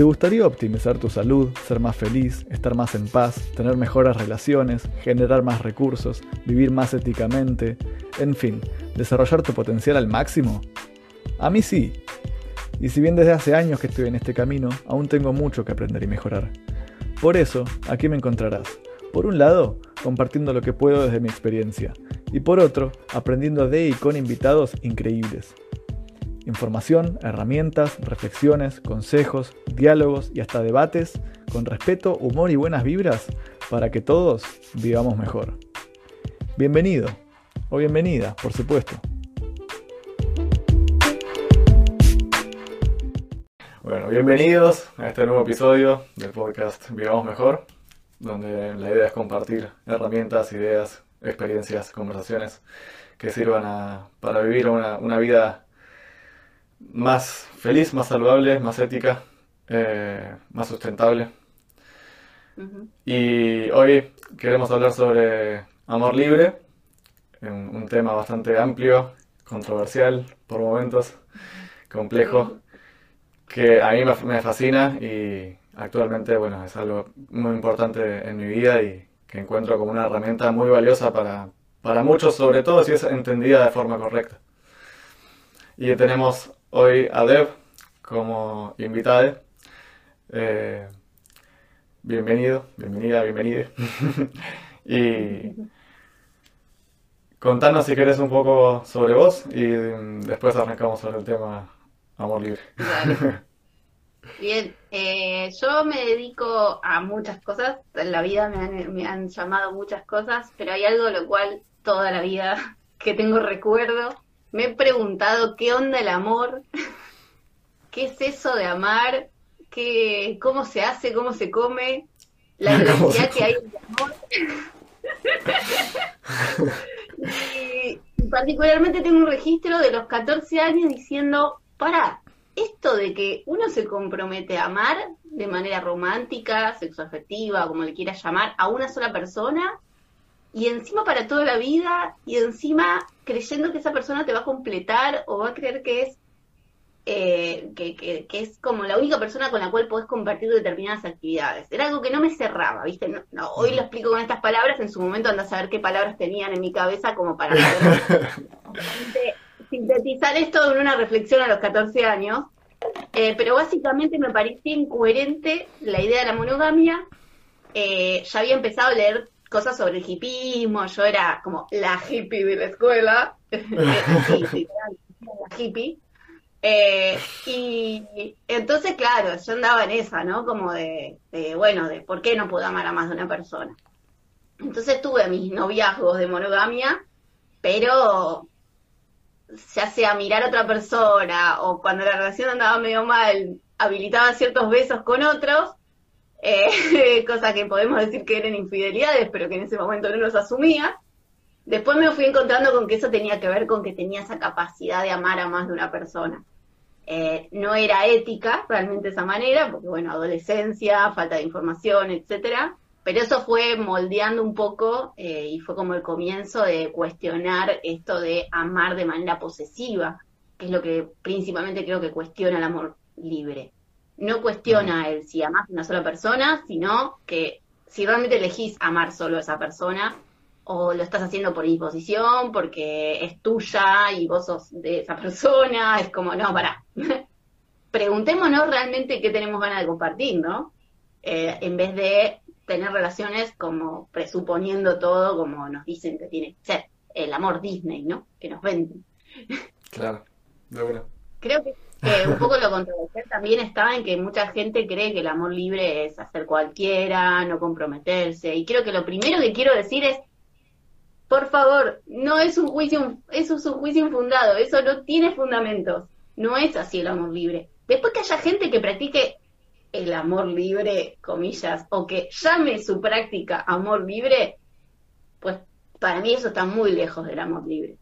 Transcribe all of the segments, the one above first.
¿Te gustaría optimizar tu salud, ser más feliz, estar más en paz, tener mejores relaciones, generar más recursos, vivir más éticamente, en fin, desarrollar tu potencial al máximo? A mí sí. Y si bien desde hace años que estoy en este camino, aún tengo mucho que aprender y mejorar. Por eso, aquí me encontrarás. Por un lado, compartiendo lo que puedo desde mi experiencia, y por otro, aprendiendo de y con invitados increíbles. Información, herramientas, reflexiones, consejos, diálogos y hasta debates con respeto, humor y buenas vibras para que todos vivamos mejor. Bienvenido o bienvenida, por supuesto. Bueno, bienvenidos a este nuevo episodio del podcast Vivamos Mejor, donde la idea es compartir herramientas, ideas, experiencias, conversaciones que sirvan para vivir una, vida más feliz, más saludable, más ética, eh, más sustentable. Y hoy queremos hablar sobre amor libre, un, tema bastante amplio, controversial por momentos, complejo, que a mí me, fascina y actualmente bueno, es algo muy importante en mi vida y que encuentro como una herramienta muy valiosa para, para muchos, sobre todo si es entendida de forma correcta. Y tenemos hoy a Deb como invitada. Eh, bienvenido, bienvenida, bienvenida. y contanos si querés un poco sobre vos y después arrancamos sobre el tema amor libre. Bien, eh, yo me dedico a muchas cosas, en la vida me han, me han llamado muchas cosas, pero hay algo lo cual toda la vida que tengo recuerdo me he preguntado qué onda el amor, qué es eso de amar, qué, cómo se hace, cómo se come, la diversidad que hay en el amor. y particularmente tengo un registro de los 14 años diciendo, para, esto de que uno se compromete a amar de manera romántica, sexoafectiva, como le quieras llamar, a una sola persona, y encima para toda la vida y encima creyendo que esa persona te va a completar o va a creer que es eh, que, que, es como la única persona con la cual podés compartir determinadas actividades. Era algo que no me cerraba, ¿viste? No, hoy lo explico con estas palabras, en su momento anda a saber qué palabras tenían en mi cabeza como para sintetizar esto en una reflexión a los 14 años. Eh, pero básicamente me parecía incoherente la idea de la monogamia. Eh, ya había empezado a leer cosas sobre el hipismo, yo era como la hippie de la escuela, la hippie. Eh, y entonces, claro, yo andaba en esa, ¿no? Como de, bueno, de por qué no puedo amar a más de una persona. Entonces tuve mis noviazgos de monogamia, pero ya sea mirar a otra persona o cuando la relación andaba medio mal, habilitaba ciertos besos con otros, eh, cosas que podemos decir que eran infidelidades, pero que en ese momento no los asumía. Después me fui encontrando con que eso tenía que ver con que tenía esa capacidad de amar a más de una persona. Eh, no era ética realmente esa manera, porque bueno, adolescencia, falta de información, etcétera. Pero eso fue moldeando un poco eh, y fue como el comienzo de cuestionar esto de amar de manera posesiva, que es lo que principalmente creo que cuestiona el amor libre no cuestiona el si amas a una sola persona, sino que si realmente elegís amar solo a esa persona, o lo estás haciendo por imposición, porque es tuya y vos sos de esa persona, es como, no, para. Preguntémonos realmente qué tenemos ganas de compartir, ¿no? Eh, en vez de tener relaciones como presuponiendo todo como nos dicen que tiene que ser. El amor Disney, ¿no? Que nos venden. Claro, de bueno. Creo que que un poco lo controversial también está en que mucha gente cree que el amor libre es hacer cualquiera, no comprometerse. Y creo que lo primero que quiero decir es, por favor, no es un juicio, eso es un juicio infundado, eso no tiene fundamentos. No es así el amor libre. Después que haya gente que practique el amor libre, comillas, o que llame su práctica amor libre, pues para mí eso está muy lejos del amor libre.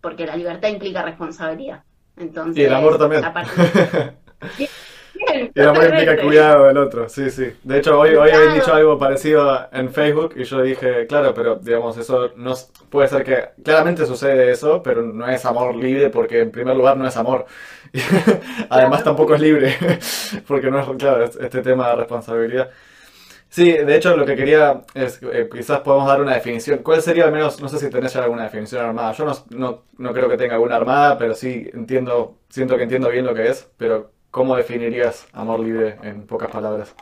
Porque la libertad implica responsabilidad. Entonces, y el amor también. y el amor implica cuidado del otro, sí, sí. De hecho, hoy, hoy habéis dicho algo parecido en Facebook y yo dije, claro, pero digamos, eso no puede ser que claramente sucede eso, pero no es amor libre porque en primer lugar no es amor. Además tampoco es libre, porque no es, claro, este tema de responsabilidad. Sí, de hecho lo que quería es, eh, quizás podemos dar una definición. ¿Cuál sería al menos, no sé si tenés ya alguna definición armada? Yo no, no, creo que tenga alguna armada, pero sí entiendo, siento que entiendo bien lo que es, pero ¿cómo definirías amor libre en pocas palabras?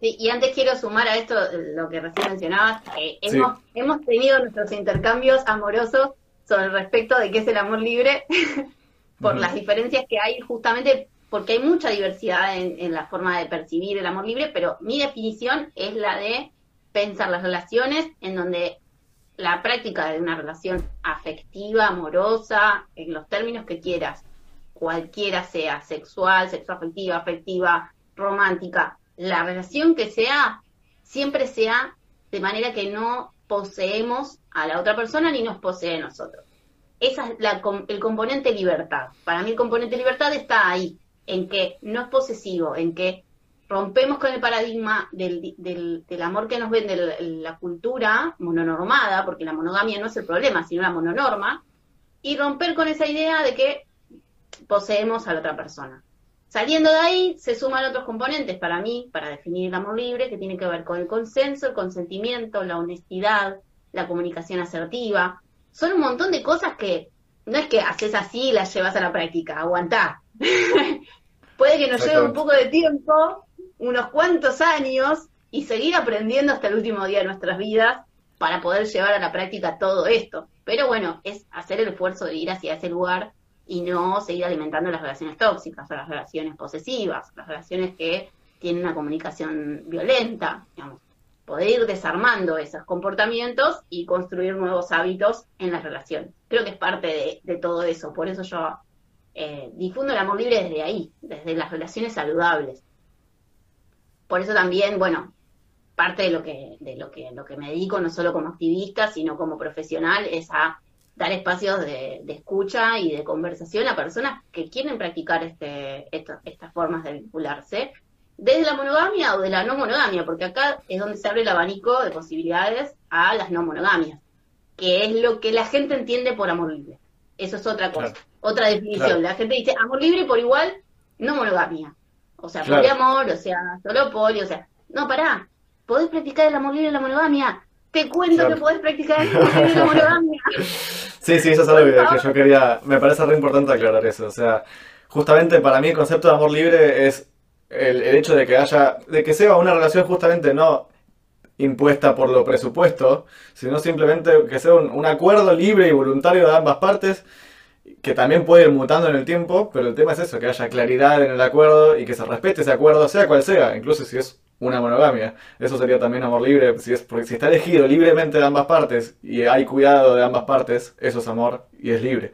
Sí, y antes quiero sumar a esto lo que recién mencionabas, que hemos, hemos tenido nuestros intercambios amorosos sobre el respecto de qué es el amor libre, por las diferencias que hay justamente porque hay mucha diversidad en, la forma de percibir el amor libre, pero mi definición es la de pensar las relaciones en donde la práctica de una relación afectiva, amorosa, en los términos que quieras, cualquiera sea, sexual, sexoafectiva, afectiva, romántica, la relación que sea, siempre sea de manera que no poseemos a la otra persona ni nos posee a nosotros. Esa es la, el componente libertad. Para mí el componente libertad está ahí, en que no es posesivo, en que rompemos con el paradigma del, del, amor que nos vende la, la, cultura mononormada, porque la monogamia no es el problema, sino la mononorma, y romper con esa idea de que poseemos a la otra persona. Saliendo de ahí, se suman otros componentes para mí, para definir el amor libre, que tiene que ver con el consenso, el consentimiento, la honestidad, la comunicación asertiva. Son un montón de cosas que no es que haces así y las llevas a la práctica, aguantá. Puede que nos lleve un poco de tiempo, unos cuantos años, y seguir aprendiendo hasta el último día de nuestras vidas para poder llevar a la práctica todo esto. Pero bueno, es hacer el esfuerzo de ir hacia ese lugar y no seguir alimentando las relaciones tóxicas o las relaciones posesivas, las relaciones que tienen una comunicación violenta, digamos. Poder ir desarmando esos comportamientos y construir nuevos hábitos en las relaciones. Creo que es parte de, de todo eso. Por eso yo eh, difundo el amor libre desde ahí, desde las relaciones saludables. Por eso también, bueno, parte de lo que, de lo que, lo que me dedico, no solo como activista, sino como profesional, es a dar espacios de, escucha y de conversación a personas que quieren practicar este, estas formas de vincularse, desde la monogamia o de la no monogamia, porque acá es donde se abre el abanico de posibilidades a las no monogamias, que es lo que la gente entiende por amor libre. Eso es otra cosa, otra definición. La gente dice amor libre por igual, no monogamia. O sea, poliamor, o sea, solo poli, o sea, no, pará, podés practicar el amor libre en la monogamia. Te cuento que podés practicar el amor libre en la monogamia. Sí, sí, eso es algo que, yo quería, me parece re importante aclarar eso. O sea, justamente para mí el concepto de amor libre es el, el, hecho de que haya, de que sea una relación justamente no impuesta por lo presupuesto, sino simplemente que sea un, acuerdo libre y voluntario de ambas partes, que también puede ir mutando en el tiempo, pero el tema es eso, que haya claridad en el acuerdo y que se respete ese acuerdo, sea cual sea, incluso si es una monogamia. Eso sería también amor libre, si es porque si está elegido libremente de ambas partes y hay cuidado de ambas partes, eso es amor y es libre.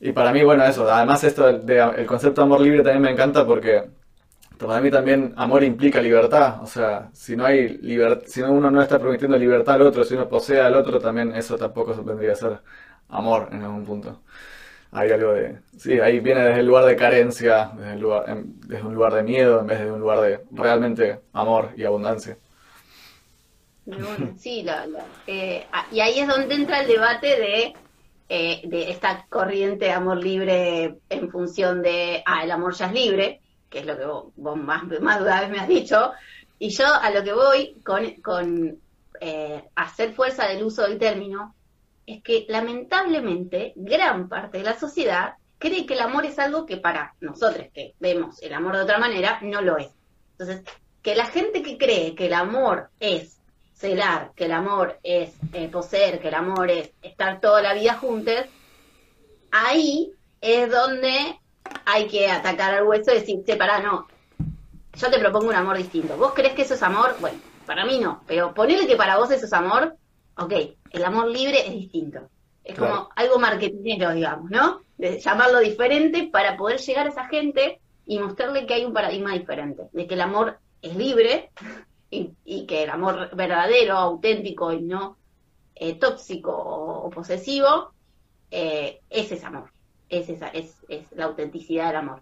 Y para mí, bueno, eso, además esto el concepto de amor libre también me encanta porque para mí también amor implica libertad. O sea, si no hay libertad, si uno no está permitiendo libertad al otro, si uno posee al otro, también eso tampoco se a ser amor en algún punto. Hay algo de. Sí, ahí viene desde el lugar de carencia, desde, el lugar, desde un lugar de miedo, en vez de un lugar de realmente amor y abundancia. Sí, eh, y ahí es donde entra el debate de, eh, de esta corriente de amor libre en función de, ah, el amor ya es libre, que es lo que vos, más, más de me has dicho, y yo a lo que voy con, eh, hacer fuerza del uso del término, es que lamentablemente gran parte de la sociedad cree que el amor es algo que para nosotros que vemos el amor de otra manera, no lo es. Entonces, que la gente que cree que el amor es celar, que el amor es eh, poseer, que el amor es estar toda la vida juntos, ahí es donde hay que atacar al hueso y decir, para no, yo te propongo un amor distinto. ¿Vos crees que eso es amor? Bueno, para mí no, pero ponele que para vos eso es amor, ok, el amor libre es distinto. Es como algo marketingero, digamos, ¿no? De llamarlo diferente para poder llegar a esa gente y mostrarle que hay un paradigma diferente, de que el amor es libre y, que el amor verdadero, auténtico y no eh, tóxico o, posesivo, eh, ese es amor es esa, es, es la autenticidad del amor.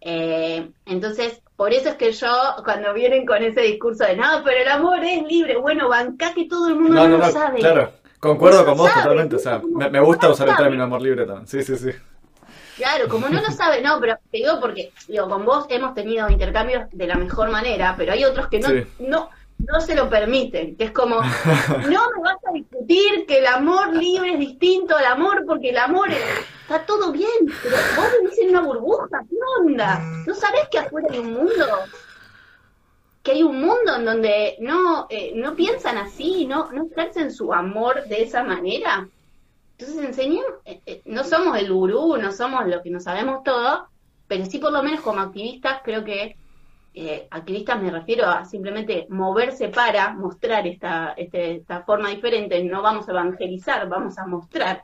Eh, entonces, por eso es que yo, cuando vienen con ese discurso de no, pero el amor es libre, bueno, banca que todo el mundo no, lo sabe. Claro, concuerdo con vos totalmente. O sea, me, gusta usar el término amor libre también. Sí, sí, sí. Claro, como no lo sabe, no, pero te digo porque, digo, con vos hemos tenido intercambios de la mejor manera, pero hay otros que no, Sí. no, no se lo permiten, que es como, no me vas a discutir que el amor libre es distinto al amor, porque el amor es- está todo bien, pero vos vivís en una burbuja, ¿qué onda? ¿No sabés que afuera hay un mundo? Que hay un mundo en donde no, eh, no piensan así, no, no ejercen su amor de esa manera. Entonces enseñemos, eh, eh, no somos el gurú, no somos lo que no sabemos todo, pero sí por lo menos como activistas creo que, eh, activistas me refiero a simplemente moverse para mostrar esta, este- esta forma diferente, no vamos a evangelizar, vamos a mostrar.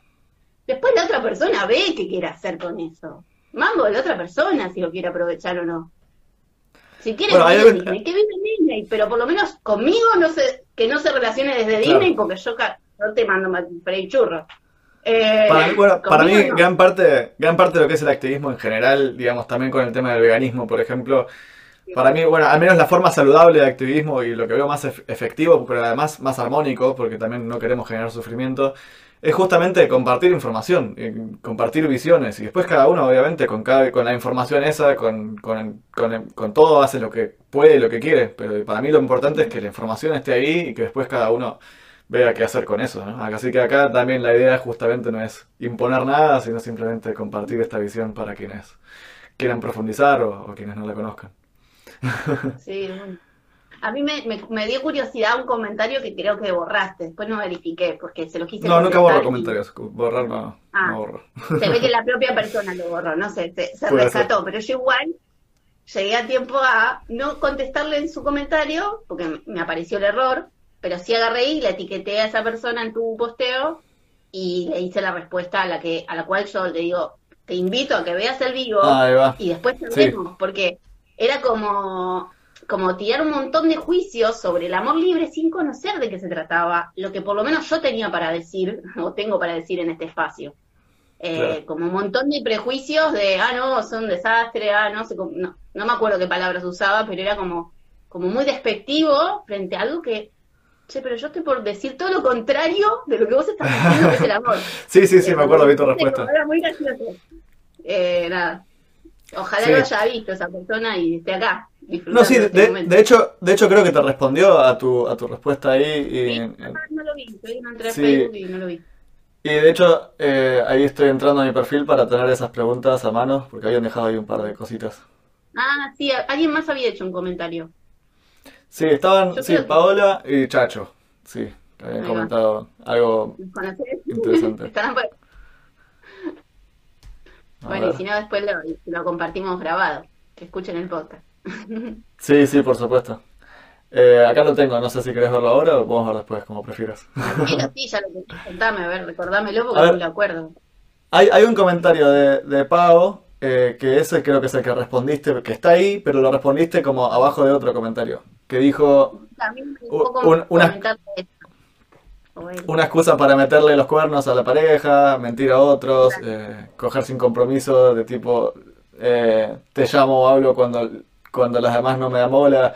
Después la otra persona ve qué quiere hacer con eso. Mambo de la otra persona si lo quiere aprovechar o no. Si quiere Bueno, Disney, que vive en Disney, pero por lo menos conmigo no se, que no se relacione desde Claro. Disney porque yo no te mando ma- freír churros. Eh, Para mí, bueno, para mí no. gran parte, gran parte de lo que es el activismo en general, digamos, también con el tema del veganismo, por ejemplo, para mí, bueno, al menos la forma saludable de activismo y lo que veo más ef- efectivo, pero además más armónico, porque también no queremos generar sufrimiento, es justamente compartir información, compartir visiones, y después cada uno, obviamente, con, cada, con la información esa, con, con, con- todo hace lo que puede y lo que quiere, pero para mí lo importante es que la información esté ahí y que después cada uno vea qué hacer con eso, ¿no? Así que acá también la idea justamente no es imponer nada, sino simplemente compartir esta visión para quienes quieran profundizar o quienes no la conozcan. Sí, bueno. A mí me, me- me dio curiosidad un comentario que creo que borraste, después no verifiqué porque se lo quise No, nunca borro y comentarios, borrar no, Ah. no borro. Se ve que la propia persona lo borró, no sé, se, rescató, pero yo igual llegué a tiempo a no contestarle en su comentario, porque me- apareció el error, pero sí agarré y le etiqueté a esa persona en tu posteo y le hice la respuesta a la que a la cual yo le digo, te invito a que veas el vivo y después hablemos, porque era como, como tirar un montón de juicios sobre el amor libre sin conocer de qué se trataba, lo que por lo menos yo tenía para decir, o tengo para decir en este espacio. Eh, Claro. Como un montón de prejuicios de, ah, no, son un desastre, ah, no sé, no, no me acuerdo qué palabras usaba, pero era como, como muy despectivo frente a algo que, che, pero yo estoy por decir todo lo contrario de lo que vos estás diciendo que es el amor. Sí, sí, sí, Eh, me acuerdo, vi tu respuesta. Era muy gracioso. Eh, nada. Ojalá Sí. lo haya visto esa persona y esté acá. No, sí, de de, momento. de hecho, de hecho creo que te respondió a tu, a tu respuesta ahí y, Sí, no, no lo vi. Estoy entré a Sí. Facebook y no lo vi. y de hecho eh, ahí estoy entrando a mi perfil para tener esas preguntas a mano, porque habían dejado ahí un par de cositas. Ah, sí, alguien más había hecho un comentario. Sí, estaban, Yo sí, que- Paola y Chacho, sí, que habían Ahí va. comentado algo. Interesante. Estarán por- a Bueno, y si no, después lo, lo compartimos grabado. Que escuchen el podcast. Sí, sí, por supuesto. Eh, acá lo tengo, no sé si querés verlo ahora o podemos ver después, como prefieras. Mira, sí, ya lo tenés. Contame, a ver, recordámelo porque ver. no me lo acuerdo. Hay, hay un comentario de, de Pau, eh, que ese creo que es el que respondiste, que está ahí, pero lo respondiste como abajo de otro comentario, que dijo También un Un- un- una- comentar de esto. Bueno. una excusa para meterle los cuernos a la pareja, mentir a otros, eh, coger sin compromiso de tipo, eh, te llamo o hablo cuando, cuando las demás no me dan bola.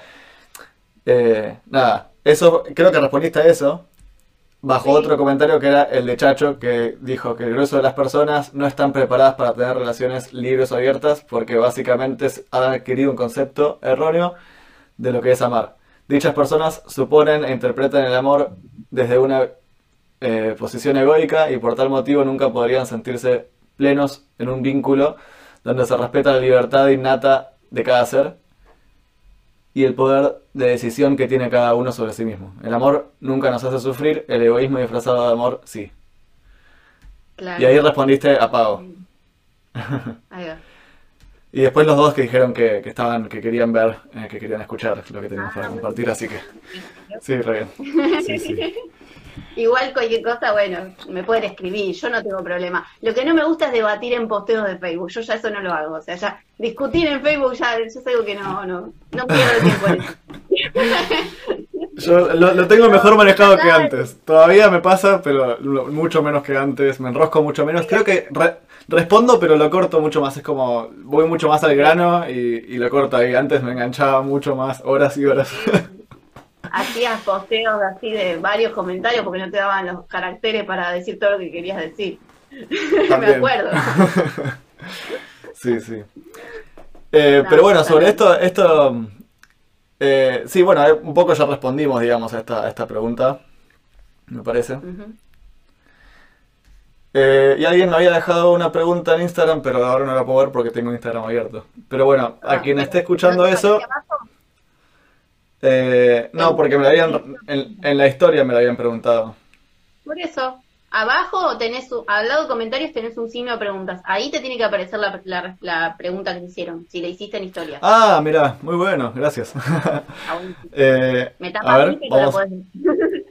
Eh, nada, eso, creo que respondiste a eso. Bajo Sí. otro comentario que era el de Chacho, que dijo que el grueso de las personas no están preparadas para tener relaciones libres o abiertas porque básicamente han adquirido un concepto erróneo de lo que es amar. Dichas personas suponen e interpretan el amor desde una eh, posición egoica y por tal motivo nunca podrían sentirse plenos en un vínculo donde se respeta la libertad innata de cada ser y el poder de decisión que tiene cada uno sobre sí mismo. El amor nunca nos hace sufrir, el egoísmo disfrazado de amor sí. Claro. Y ahí respondiste a Pau. Ahí va. Y después los dos que dijeron que, que estaban, que querían ver, eh, que querían escuchar lo que teníamos para compartir, así que sí, re bien. Sí, sí. Igual cualquier cosa, bueno, me pueden escribir, yo no tengo problema. Lo que no me gusta es debatir en posteos de Facebook, yo ya eso no lo hago. O sea, ya discutir en Facebook ya, ya es algo que no, no, no pierdo el tiempo. Yo lo, lo tengo mejor manejado que antes. Todavía me pasa, pero mucho menos que antes. Me enrosco mucho menos. Creo que re- respondo, pero lo corto mucho más. Es como, voy mucho más al grano y, y lo corto ahí. Antes me enganchaba mucho más, horas y horas. Hacías posteos así de varios comentarios porque no te daban los caracteres para decir todo lo que querías decir. me acuerdo. Sí, sí. Eh, No, pero bueno, sobre esto, esto, eh, sí, bueno, eh, un poco ya respondimos, digamos, a esta, a esta pregunta, me parece. Ujú. Eh, y alguien me había dejado una pregunta en Instagram, pero ahora no la puedo ver porque tengo Instagram abierto. Pero bueno, a Ah, quien esté escuchando ¿no te eso, eh, no, porque me la habían, en, en la historia me la habían preguntado. Por eso, abajo tenés, al lado de comentarios tenés un signo de preguntas. Ahí te tiene que aparecer la, la- la pregunta que te hicieron, si la hiciste en historia. Ah, mira, muy bueno, gracias. Ah. Eh, Me a tapa a ver, mí, pero la vamos podés ver.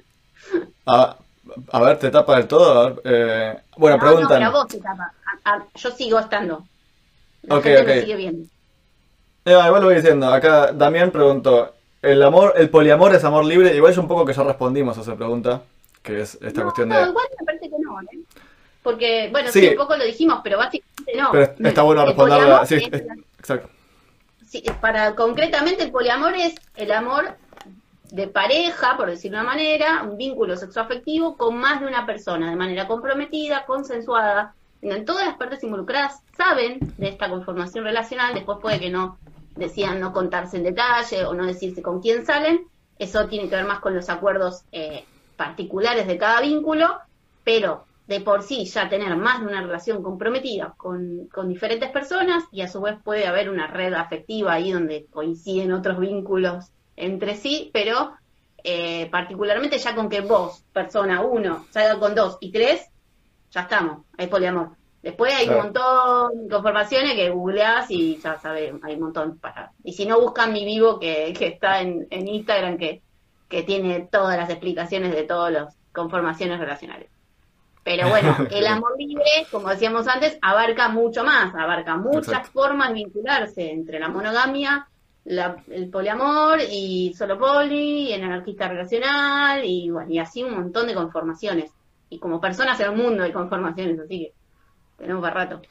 a, a ver, te tapa del todo. A ver, eh, bueno, No, no, pero a preguntan. vos te tapa. A- a- yo sigo estando. La Ok, gente ok. me sigue viendo. Eh, igual lo voy diciendo. Acá Damián preguntó, ¿el amor, el poliamor es amor libre? Igual yo un poco que ya respondimos a esa pregunta, que es esta No, cuestión no, de... igual me parece que no, ¿eh? Porque, bueno, Sí. sí, un poco lo dijimos, pero básicamente no. Pero está bueno responderla. Sí, es es- exacto. sí, para concretamente el poliamor es el amor de pareja, por decirlo de una manera, un vínculo sexoafectivo con más de una persona, de manera comprometida, consensuada, en todas las partes involucradas saben de esta conformación relacional, después puede que no decidan no contarse en detalle o no decirse con quién salen, eso tiene que ver más con los acuerdos eh, particulares de cada vínculo, pero de por sí ya tener más de una relación comprometida con, con diferentes personas y a su vez puede haber una red afectiva ahí donde coinciden otros vínculos entre sí, pero eh, particularmente ya con que vos, persona uno, salga con dos y tres, ya estamos, hay poliamor. Después hay Claro. un montón de conformaciones que googleás y ya sabes, hay un montón para. Y si no buscan mi vivo que, que está en, en Instagram que, que tiene todas las explicaciones de todas las conformaciones relacionales. Pero bueno, el amor libre, como decíamos antes, abarca mucho más, abarca muchas Exacto. formas de vincularse entre la monogamia, la- el poliamor y solo poli, y el anarquista relacional, y bueno, y así un montón de conformaciones. Y como personas en el mundo hay conformaciones, así que tenemos para rato.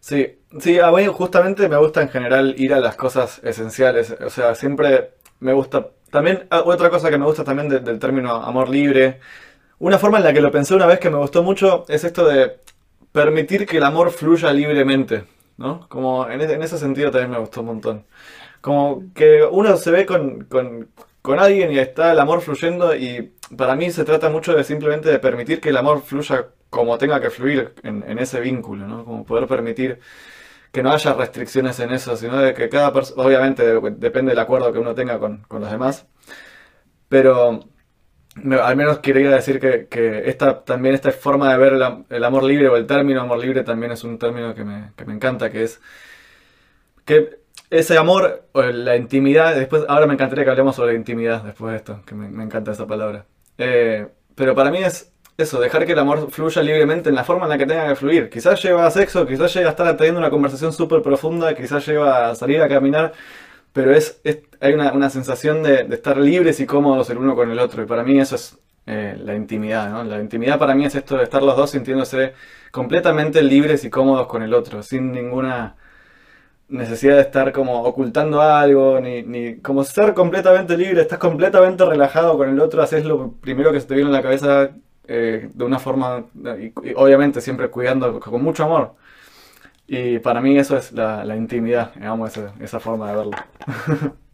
Sí, sí, a mí justamente me gusta en general ir a las cosas esenciales. O sea, siempre me gusta. También, ah, otra cosa que me gusta también de- del término amor libre. Una forma en la que lo pensé una vez que me gustó mucho es esto de permitir que el amor fluya libremente, ¿no? Como en en ese sentido también me gustó un montón. Como que uno se ve con, con, con alguien y está el amor fluyendo y para mí se trata mucho de simplemente de permitir que el amor fluya como tenga que fluir en, en ese vínculo, ¿no? Como poder permitir que no haya restricciones en eso, sino de que cada persona, obviamente de- depende del acuerdo que uno tenga con, con los demás, pero al menos quería decir que, que esta, también esta forma de ver el amor libre o el término amor libre también es un término que me, que me encanta, que es que ese amor, o la intimidad, después, ahora me encantaría que hablemos sobre intimidad después de esto, que me, encanta esa palabra. Eh, pero para mí es eso, dejar que el amor fluya libremente en la forma en la que tenga que fluir. Quizás lleva a sexo, quizás llega a estar teniendo una conversación súper profunda, quizás lleva a salir a caminar, pero es, hay una, una sensación de, de estar libres y cómodos el uno con el otro. Y para mí eso es eh, la intimidad, ¿no? La intimidad para mí es esto de estar los dos sintiéndose completamente libres y cómodos con el otro, sin ninguna necesidad de estar como ocultando algo, ni, ni como ser completamente libre, estás completamente relajado con el otro, haces lo primero que se te viene a la cabeza eh, de una forma, y, y obviamente siempre cuidando con mucho amor. Y para mí eso es la, la intimidad, amo esa, esa forma de verlo.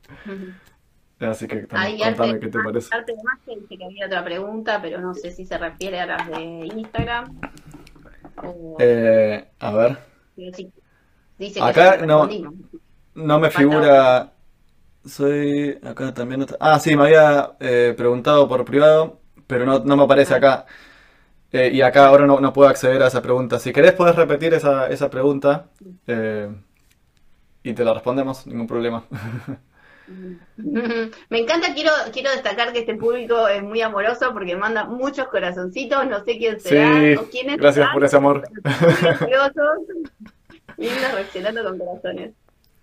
Así que también, contame qué te parece. arte de dice que había otra pregunta, pero no sé si se refiere a las de Instagram. O, Eh, a ver, sí, dice que acá no, no me figura... Soy... Acá también... otra- Ah, sí, me había eh, preguntado por privado, pero no, no me aparece Ah, acá. Eh, y acá ahora no, no puedo acceder a esa pregunta. Si querés, podés repetir esa, esa pregunta eh, y te la respondemos, ningún problema. Me encanta, quiero, quiero destacar que este público es muy amoroso porque manda muchos corazoncitos, no sé quién será Sí, o quiénes gracias serán, por ese amor. Lindos reaccionando con corazones.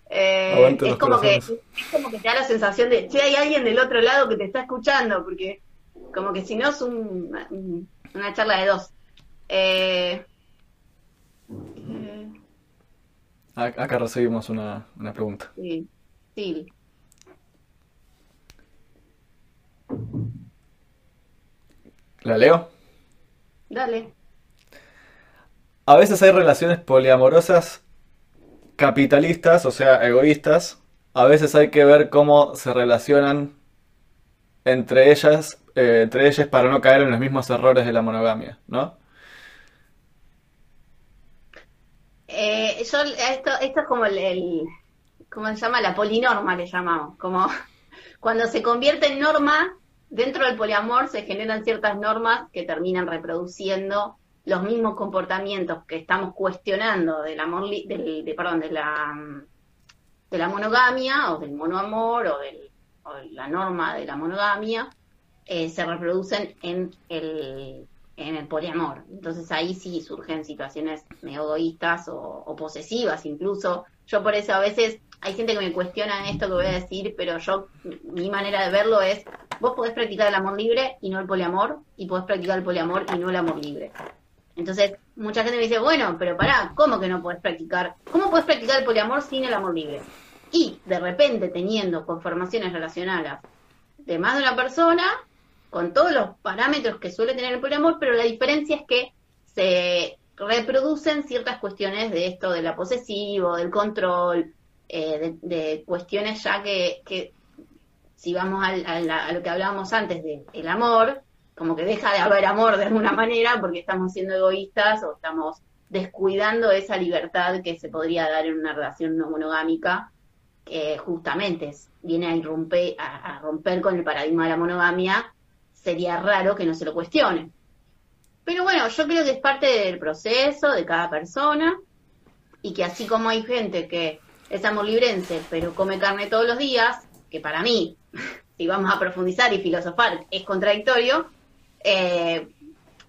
Eh, es como que, es como que te da la sensación de, che, hay alguien del otro lado que te está escuchando, porque como que si no es un- un- una charla de dos. Eh, eh, Acá recibimos una, una pregunta. sí, sí, ¿La leo? dale. a veces hay relaciones poliamorosas capitalistas, o sea, egoístas. A veces hay que ver cómo se relacionan entre ellas, eh, entre ellas para no caer en los mismos errores de la monogamia, ¿no? Eh, yo, esto, esto es como el, ¿cómo se llama? La polinorma le llamamos, como cuando se convierte en norma, dentro del poliamor se generan ciertas normas que terminan reproduciendo los mismos comportamientos que estamos cuestionando del amor, del, de, perdón, de la, de la monogamia o del monoamor o, del, o la norma de la monogamia, eh, se reproducen en el, en el poliamor. Entonces ahí sí surgen situaciones egoístas o, o, posesivas incluso. Yo por eso a veces hay gente que me cuestiona esto que voy a decir, pero yo, mi manera de verlo es, vos podés practicar el amor libre y no el poliamor, y podés practicar el poliamor y no el amor libre. Entonces, mucha gente me dice, bueno, pero pará, ¿cómo que no puedes practicar? ¿Cómo puedes practicar el poliamor sin el amor libre? Y de repente teniendo conformaciones relacionadas de más de una persona, con todos los parámetros que suele tener el poliamor, pero la diferencia es que se reproducen ciertas cuestiones de esto, de la posesivo, del control, eh, de, cuestiones ya que, que si vamos a, a, lo que hablábamos antes del el amor, como que deja de haber amor de alguna manera porque estamos siendo egoístas o estamos descuidando esa libertad que se podría dar en una relación no monogámica, que justamente viene a, irrumper, a, romper con el paradigma de la monogamia, sería raro que no se lo cuestione. Pero bueno, yo creo que es parte del proceso de cada persona y que así como hay gente que es amor librense pero come carne todos los días, que para mí, si vamos a profundizar y filosofar, es contradictorio, eh,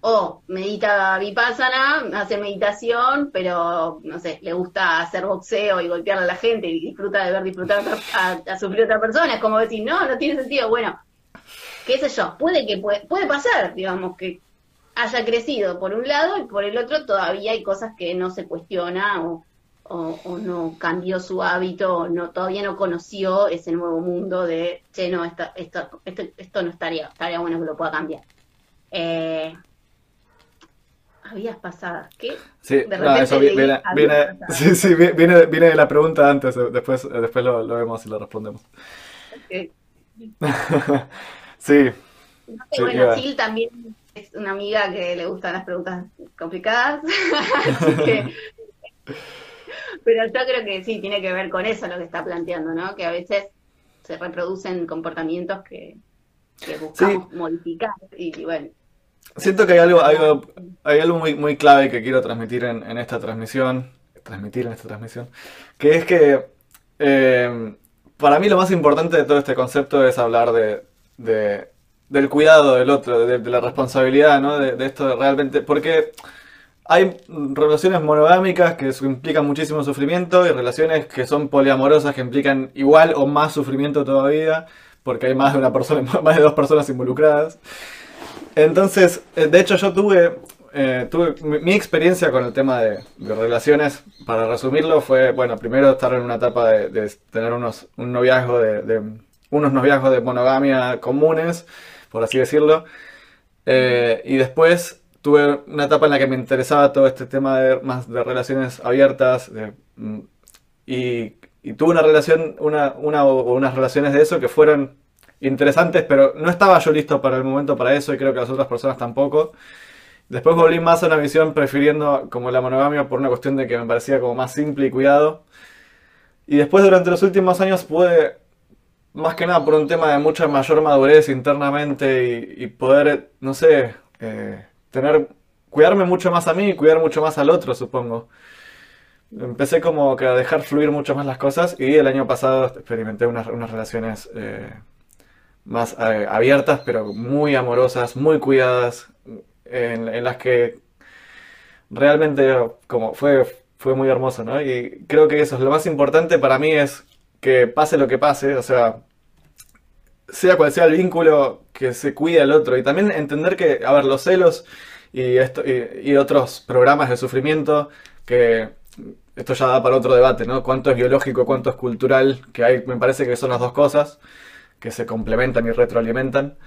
o medita vipassana, hace meditación, pero no sé, le gusta hacer boxeo y golpear a la gente y disfruta de ver disfrutar a, sufrir a otra persona. Es como decir, no, no tiene sentido. Bueno, qué sé yo, puede que puede, puede pasar, digamos, que haya crecido por un lado y por el otro todavía hay cosas que no se cuestiona o, no cambió su hábito, no todavía no conoció ese nuevo mundo de, che, no, esto, esto, esto, esto no estaría, estaría bueno que lo pueda cambiar. Eh, habías pasado. ¿Qué? Sí, eso viene, sí, sí, viene, viene, de la pregunta antes, después, después lo, lo vemos y lo respondemos. sí. bueno, Sil también es una amiga que le gustan las preguntas complicadas, así que... Pero yo creo que sí, tiene que ver con eso lo que está planteando, ¿no? Que a veces se reproducen comportamientos que, que buscamos modificar y bueno, Siento que hay algo, algo, hay algo muy, muy clave que quiero transmitir en, en esta transmisión, transmitir en esta transmisión, que es que eh, para mí lo más importante de todo este concepto es hablar de, de del cuidado del otro, de, de la responsabilidad, ¿no? De, de, esto realmente, porque hay relaciones monogámicas que implican muchísimo sufrimiento y relaciones que son poliamorosas que implican igual o más sufrimiento todavía, porque hay más de una persona, más de dos personas involucradas. Entonces, eh, de hecho yo tuve, eh, tuve mi, experiencia con el tema de, relaciones, para resumirlo, fue, bueno, primero estar en una etapa de, tener unos, un noviazgo de, unos noviazgos de monogamia comunes, por así decirlo, eh, y después tuve una etapa en la que me interesaba todo este tema de, más de relaciones abiertas, mm, y, y, tuve una relación, una, una o unas relaciones de eso que fueron interesantes, pero no estaba yo listo para el momento para eso y creo que las otras personas tampoco. Después volví más a una visión prefiriendo como la monogamia por una cuestión de que me parecía como más simple y cuidado. Y después durante los últimos años pude, más que nada por un tema de mucha mayor madurez internamente y, poder, no sé, eh, tener, cuidarme mucho más a mí y cuidar mucho más al otro, supongo. Empecé como que a dejar fluir mucho más las cosas y el año pasado experimenté unas, unas relaciones eh, más eh, abiertas, pero muy amorosas, muy cuidadas, en, las que realmente como fue, fue muy hermoso, ¿no? Y creo que eso es lo más importante para mí es que pase lo que pase, o sea, sea cual sea el vínculo, que se cuide al otro y también entender que, a ver, los celos y, esto, y, otros programas de sufrimiento, que esto ya da para otro debate, ¿no? Cuánto es biológico, cuánto es cultural, que hay, me parece que son las dos cosas que se complementan y retroalimentan.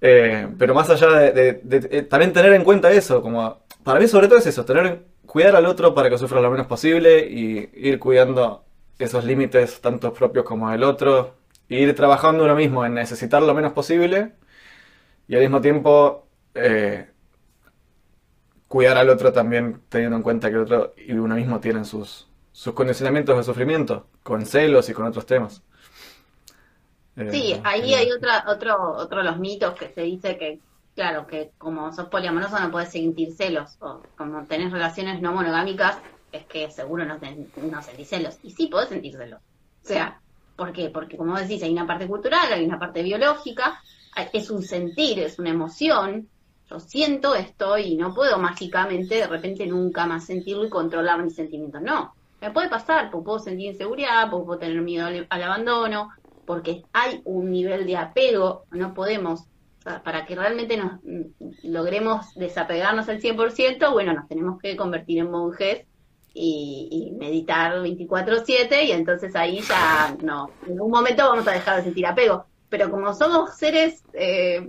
Eh, pero más allá de, también tener en cuenta eso, como para mí sobre todo es eso, tener cuidar al otro para que sufra lo menos posible y ir cuidando esos límites, tanto propios como del otro, e ir trabajando uno mismo en necesitar lo menos posible y al mismo tiempo eh, cuidar al otro también teniendo en cuenta que el otro y uno mismo tienen sus, sus condicionamientos de sufrimiento, con celos y con otros temas. Sí, eh, ahí hay otra, otro, otro de los mitos que se dice que, claro, que como sos poliamoroso no puedes sentir celos, o como tenés relaciones no monogámicas, es que seguro no, no sentís celos. Y sí podés sentir celos. O sea, ¿por qué? Porque como decís, hay una parte cultural, hay una parte biológica, es un sentir, es una emoción. Yo siento esto y no puedo mágicamente de repente nunca más sentirlo y controlar mis sentimientos. No, me puede pasar, porque puedo sentir inseguridad, porque puedo tener miedo al, abandono, porque hay un nivel de apego, no podemos, para que realmente nos mm, logremos desapegarnos al 100%, bueno, nos tenemos que convertir en monjes y, meditar 24/7 y entonces ahí ya no, en un momento vamos a dejar de sentir apego pero como somos seres eh,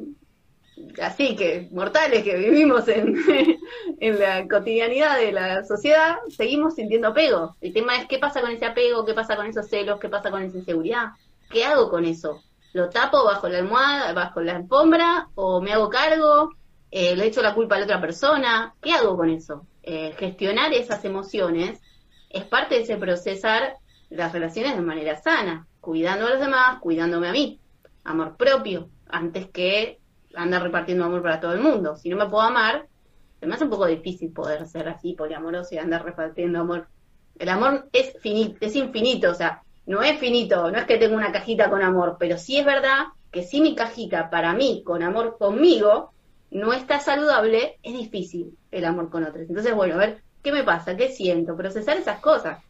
así que mortales que vivimos en la cotidianidad de la sociedad, seguimos sintiendo apego. El tema es qué pasa con ese apego, qué pasa con esos celos, qué pasa con esa inseguridad. ¿Qué hago con eso? ¿Lo tapo bajo la almohada, bajo la alfombra? ¿O me hago cargo? Eh, ¿Le echo la culpa a la otra persona? ¿Qué hago con eso? Eh, gestionar esas emociones es parte de ese procesar las relaciones de manera sana, cuidando a los demás, cuidándome a mí amor propio, antes que andar repartiendo amor para todo el mundo. Si no me puedo amar, se me hace un poco difícil poder ser así poliamoroso y andar repartiendo amor. El amor es es infinito, o sea, no es finito, no es que tenga una cajita con amor, pero sí es verdad que si mi cajita para mí, con amor conmigo, no está saludable, es difícil el amor con otros. Entonces, bueno, a ver, ¿qué me pasa? ¿Qué siento? Procesar esas cosas.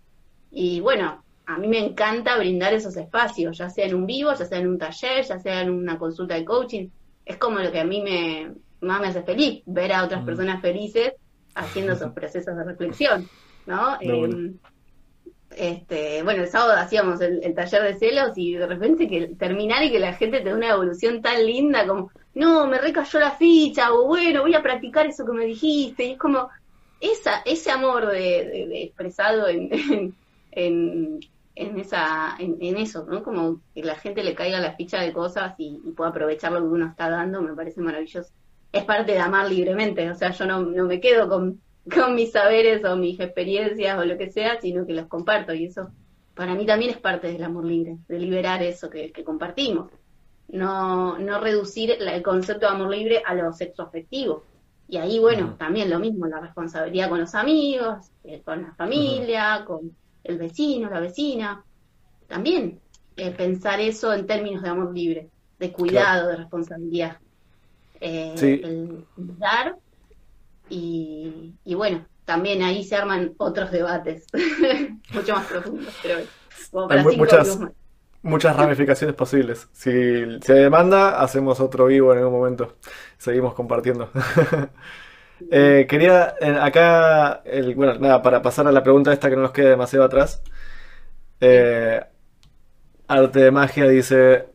Y bueno, a mí me encanta brindar esos espacios, ya sea en un vivo, ya sea en un taller, ya sea en una consulta de coaching. Es como lo que a mí me, más me hace feliz, ver a otras mm. personas felices haciendo esos procesos de reflexión, ¿no? Este, bueno, el sábado hacíamos el, taller de celos y de repente que terminar y que la gente tenga una evolución tan linda como, no, me recayó la ficha, o bueno, voy a practicar eso que me dijiste, y es como esa, ese amor de, expresado en, en, esa en, eso, ¿no? Como que la gente le caiga la ficha de cosas y, pueda aprovechar lo que uno está dando, me parece maravilloso. Es parte de amar libremente, o sea, yo no, no me quedo con, con mis saberes o mis experiencias o lo que sea, sino que los comparto y eso para mí también es parte del amor libre, de liberar eso que, compartimos. No, no reducir el concepto de amor libre a lo sexo afectivo. Y ahí, bueno, también lo mismo, la responsabilidad con los amigos, eh, con la familia, con el vecino, la vecina. También eh, pensar eso en términos de amor libre, de cuidado, de responsabilidad. Eh, El dar y, bueno, también ahí se arman otros debates mucho más profundos, pero como para muchas, muchas ramificaciones posibles. Si se demanda, hacemos otro vivo en algún momento. Seguimos compartiendo. Eh, quería acá, el, bueno, nada, para pasar a la pregunta esta que no nos quede demasiado atrás. Eh, Arte de Magia dice,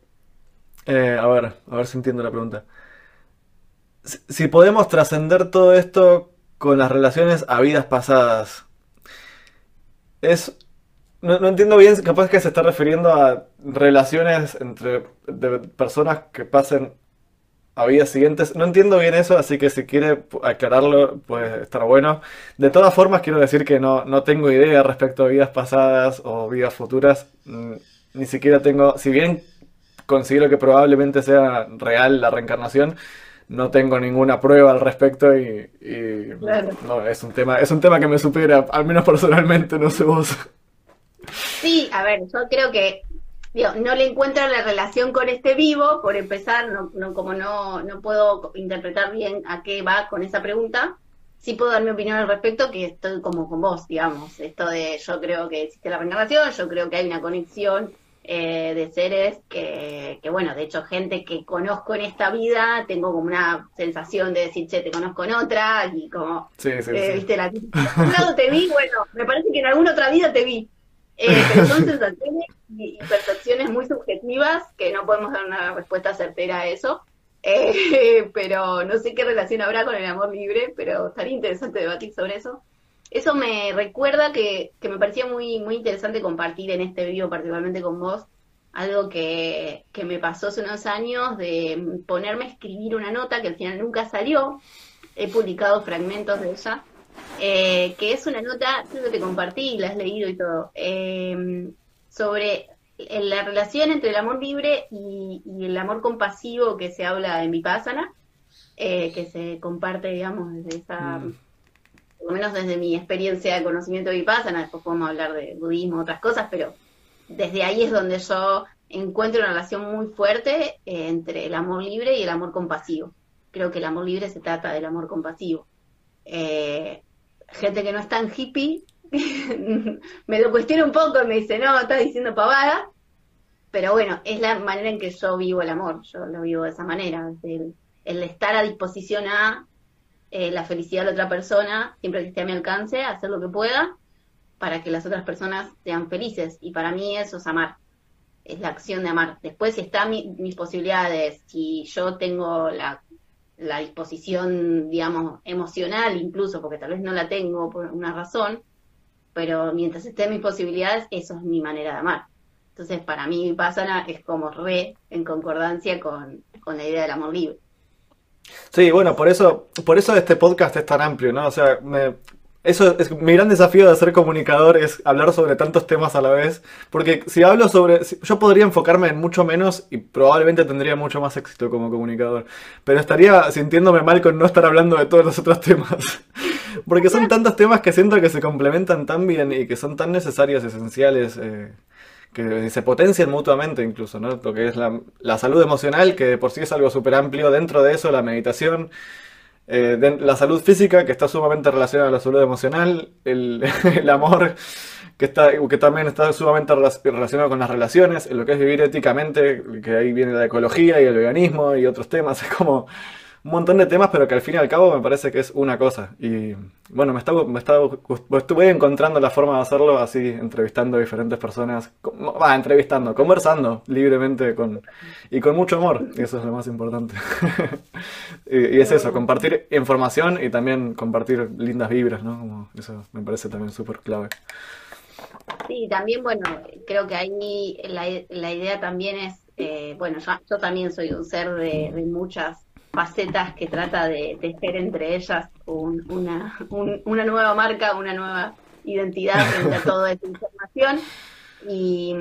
eh, a ver, a ver si entiendo la pregunta. Si, podemos trascender todo esto con las relaciones a vidas pasadas, es no, no, entiendo bien, capaz que se está refiriendo a relaciones entre de personas que pasen a vidas siguientes. No entiendo bien eso, así que si quiere aclararlo, puede estar bueno. De todas formas, quiero decir que no, no tengo idea respecto a vidas pasadas o vidas futuras. Mm, ni siquiera tengo, si bien considero que probablemente sea real la reencarnación, no tengo ninguna prueba al respecto y, no, es un tema, es un tema que me supera, al menos personalmente, no sé vos. Sí, a ver, yo creo que no le encuentro la relación con este vivo, por empezar, no, no, como no, no puedo interpretar bien a qué va con esa pregunta, sí puedo dar mi opinión al respecto, que estoy como con vos, digamos, esto de yo creo que existe la reencarnación, yo creo que hay una conexión eh, de seres que, que, bueno, de hecho, gente que conozco en esta vida, tengo como una sensación de decir, che, te conozco en otra, y como, sí, sí, eh, viste, la... un lado te vi, bueno, me parece que en alguna otra vida te vi. Eh, pero son sensaciones y percepciones muy subjetivas que no podemos dar una respuesta certera a eso. Eh, pero no sé qué relación habrá con el amor libre, pero estaría interesante debatir sobre eso. Eso me recuerda que, que me parecía muy, muy interesante compartir en este video, particularmente con vos, algo que, que, me pasó hace unos años de ponerme a escribir una nota que al final nunca salió. He publicado fragmentos de ella, eh, que es una nota, creo que te compartí, la has leído y todo, eh, sobre la relación entre el amor libre y, y, el amor compasivo que se habla en Vipassana, eh, que se comparte, digamos, desde esa, mm. Por lo menos desde mi experiencia de conocimiento Vipassana, después podemos hablar de budismo, otras cosas, pero desde ahí es donde yo encuentro una relación muy fuerte eh, entre el amor libre y el amor compasivo. Creo que el amor libre se trata del amor compasivo. Eh, gente que no es tan hippie me lo cuestiona un poco y me dice, no, estás diciendo pavada. Pero bueno, es la manera en que yo vivo el amor. Yo lo vivo de esa manera. El, el estar a disposición a eh, la felicidad de la otra persona, siempre que esté a mi alcance, hacer lo que pueda para que las otras personas sean felices. Y para mí eso es amar, es la acción de amar. Después, si están mis posibilidades, si yo tengo la, la disposición, digamos, emocional incluso, porque tal vez no la tengo por una razón, pero mientras estén mis posibilidades, eso es mi manera de amar. Entonces, para mí, Vipassana es como re en concordancia con, con la idea del amor libre. Sí, bueno, por eso, por eso este podcast es tan amplio, ¿no? O sea, me, eso es mi gran desafío de ser comunicador, es hablar sobre tantos temas a la vez. Porque si hablo sobre. Yo podría enfocarme en mucho menos y probablemente tendría mucho más éxito como comunicador. Pero estaría sintiéndome mal con no estar hablando de todos los otros temas. Porque son tantos temas que siento que se complementan tan bien y que son tan necesarios, esenciales, eh, que se potencian mutuamente incluso, ¿no? Lo que es la, la salud emocional, que por sí es algo súper amplio. Dentro de eso, la meditación eh, la salud física, que está sumamente relacionada a la salud emocional, el, amor, que, está, que también está sumamente relacionado con las relaciones, lo que es vivir éticamente, que ahí viene la ecología y el veganismo y otros temas, es como un montón de temas, pero que al fin y al cabo me parece que es una cosa. Y bueno, me estaba, me estaba, estuve encontrando la forma de hacerlo así, entrevistando a diferentes personas, va, entrevistando, conversando libremente con, y con mucho amor, y eso es lo más importante. y, es eso, compartir información y también compartir lindas vibras, ¿no? Como eso me parece también súper clave. Sí, también, bueno, creo que ahí la, la idea también es, eh, bueno, yo, yo, también soy un ser de, de muchas facetas que trata de tejer entre ellas una, una nueva marca, una nueva identidad frente a toda esta información. Y,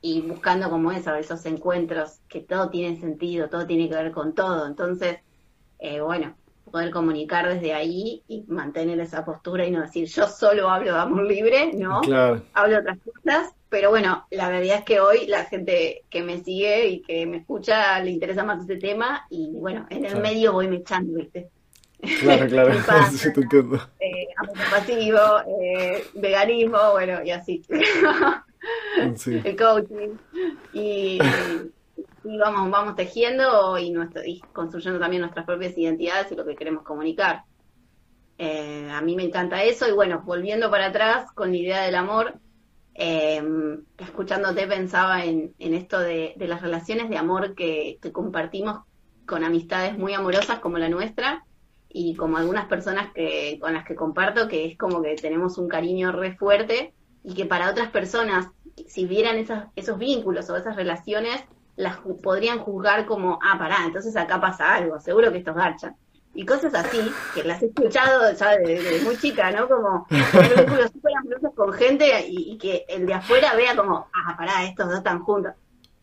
y buscando como eso, esos encuentros que todo tiene sentido, todo tiene que ver con todo. Entonces, eh, bueno, poder comunicar desde ahí y mantener esa postura y no decir yo solo hablo de amor libre, no, hablo de otras cosas pero bueno, la realidad es que hoy la gente que me sigue y que me escucha le interesa más este tema y bueno, en el medio voy mechando, ¿viste? Claro, claro, sí, te entiendo. Eh, pasivo, eh, veganismo, bueno, y así. Sí. El coaching. Y, y, vamos, vamos tejiendo y, nuestro, y construyendo también nuestras propias identidades y lo que queremos comunicar. Eh, a mí me encanta eso y bueno, volviendo para atrás con la idea del amor, eh, escuchándote pensaba en, esto de, las relaciones de amor que, compartimos con amistades muy amorosas como la nuestra y como algunas personas que, con las que comparto, que es como que tenemos un cariño re fuerte y que para otras personas, si vieran esos, esos vínculos o esas relaciones, las podrían juzgar como, ah, pará, entonces acá pasa algo, seguro que estos garchan y cosas así, que las he escuchado ya desde, muy chica, ¿no? Como vínculos súper amorosos con gente y, que el de afuera vea como, ah, pará, estos dos están juntos.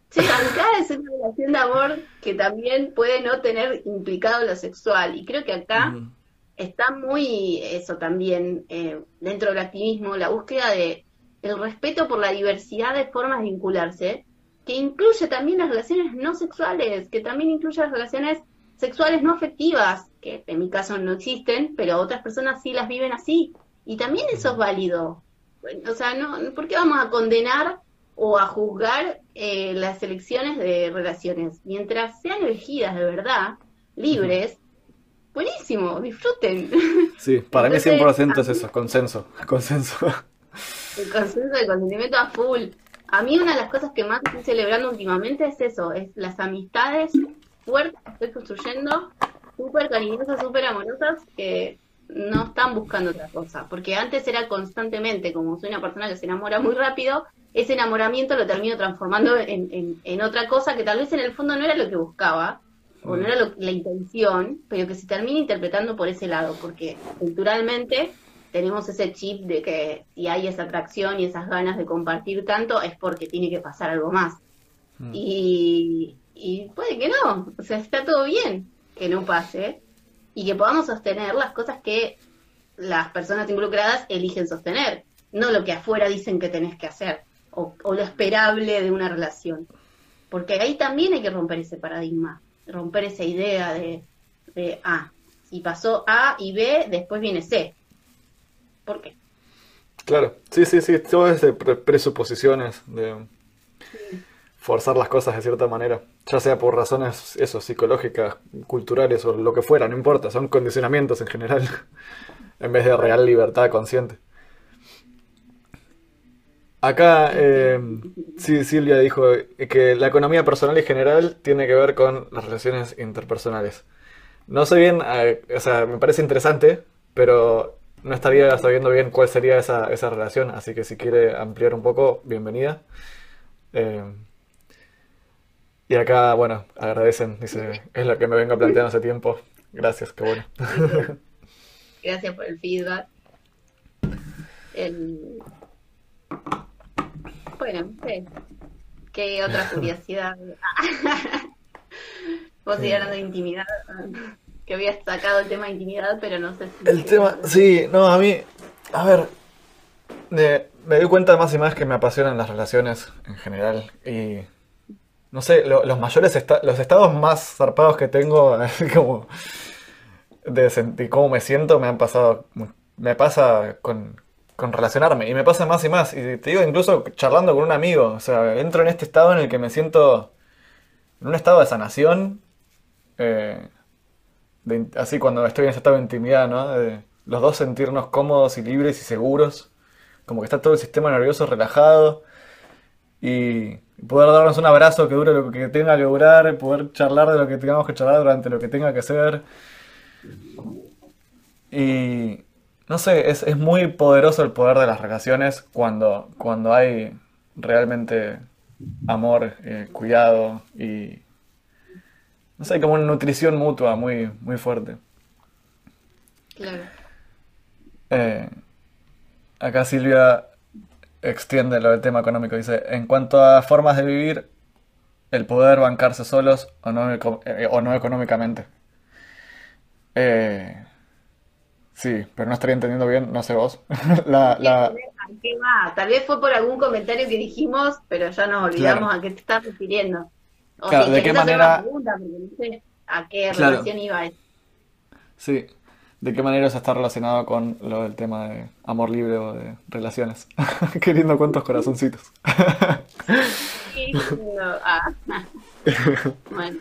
Sí, acá es una relación de amor que también puede no tener implicado lo sexual. Y creo que acá está muy eso también eh, dentro del activismo, la búsqueda de el respeto por la diversidad de formas de vincularse, que incluye también las relaciones no sexuales, que también incluye las relaciones sexuales no afectivas, que en mi caso no existen, pero otras personas sí las viven así. Y también eso es válido. O sea, no, ¿por qué vamos a condenar o a juzgar eh, las elecciones de relaciones? Mientras sean elegidas de verdad, libres, buenísimo, disfruten. Sí, para mí 100% es eso, consenso, consenso. El consenso de consentimiento a full. A mí una de las cosas que más estoy celebrando últimamente es eso, es las amistades fuertes que estoy construyendo, súper cariñosas, súper amorosas, que, no están buscando otra cosa, porque antes era constantemente, como soy una persona que se enamora muy rápido, ese enamoramiento lo termino transformando en, en, otra cosa que tal vez en el fondo no era lo que buscaba, o no era la intención, pero que se termina interpretando por ese lado, porque culturalmente tenemos ese chip de que si hay esa atracción y esas ganas de compartir tanto es porque tiene que pasar algo más. Mm. Y, y puede que no, o sea, está todo bien que no pase y que podamos sostener las cosas que las personas involucradas eligen sostener, no lo que afuera dicen que tenés que hacer o, lo esperable de una relación. Porque ahí también hay que romper ese paradigma, romper esa idea de, de ah, si pasó A y B, después viene C. ¿Por qué? Claro, sí, sí, sí, todo es de presuposiciones, de forzar las cosas de cierta manera, ya sea por razones eso, psicológicas, culturales o lo que fuera, no importa, son condicionamientos en general, en vez de real libertad consciente. Acá eh, sí, Silvia dijo que la economía personal y general tiene que ver con las relaciones interpersonales. No sé bien, eh, o sea, me parece interesante, pero no estaría sabiendo bien cuál sería esa, esa relación, así que si quiere ampliar un poco, bienvenida. Eh, y acá, bueno, agradecen, dice, es lo que me vengo planteando hace tiempo. Gracias, qué bueno. Gracias por el feedback. Bueno, ¿qué otra curiosidad? Vos de intimidad que había sacado el tema de intimidad, pero no sé si... El tema, sí, no, a mí, a ver, me, doy cuenta más y más que me apasionan las relaciones en general y no sé, los mayores, los estados más zarpados que tengo, como de sentir cómo me siento, me han pasado, me pasa con, con relacionarme y me pasa más y más. Y te digo, incluso charlando con un amigo, o sea, entro en este estado en el que me siento en un estado de sanación. Eh, así cuando estoy en ese estado de intimidad, ¿no? De los dos sentirnos cómodos y libres y seguros, como que está todo el sistema nervioso relajado y poder darnos un abrazo que dure lo que tenga que durar, poder charlar de lo que tengamos que charlar durante lo que tenga que ser. Y no sé, es, es muy poderoso el poder de las relaciones cuando, cuando hay realmente amor, eh, cuidado y no sé, como una nutrición mutua muy, muy fuerte. Claro. Eh, acá Silvia extiende lo del tema económico. Dice, en cuanto a formas de vivir, el poder bancarse solos o no, eh, o no económicamente. Eh, sí, pero no estaría entendiendo bien, no sé vos. la? Tal vez fue por algún comentario que dijimos, pero ya nos olvidamos a qué te estás refiriendo claro, ¿de qué manera? a qué relación iba eso. Sí, ¿de qué manera eso está relacionado con lo del tema de amor libre o de relaciones? Queriendo cuántos corazoncitos. sí, ah. bueno.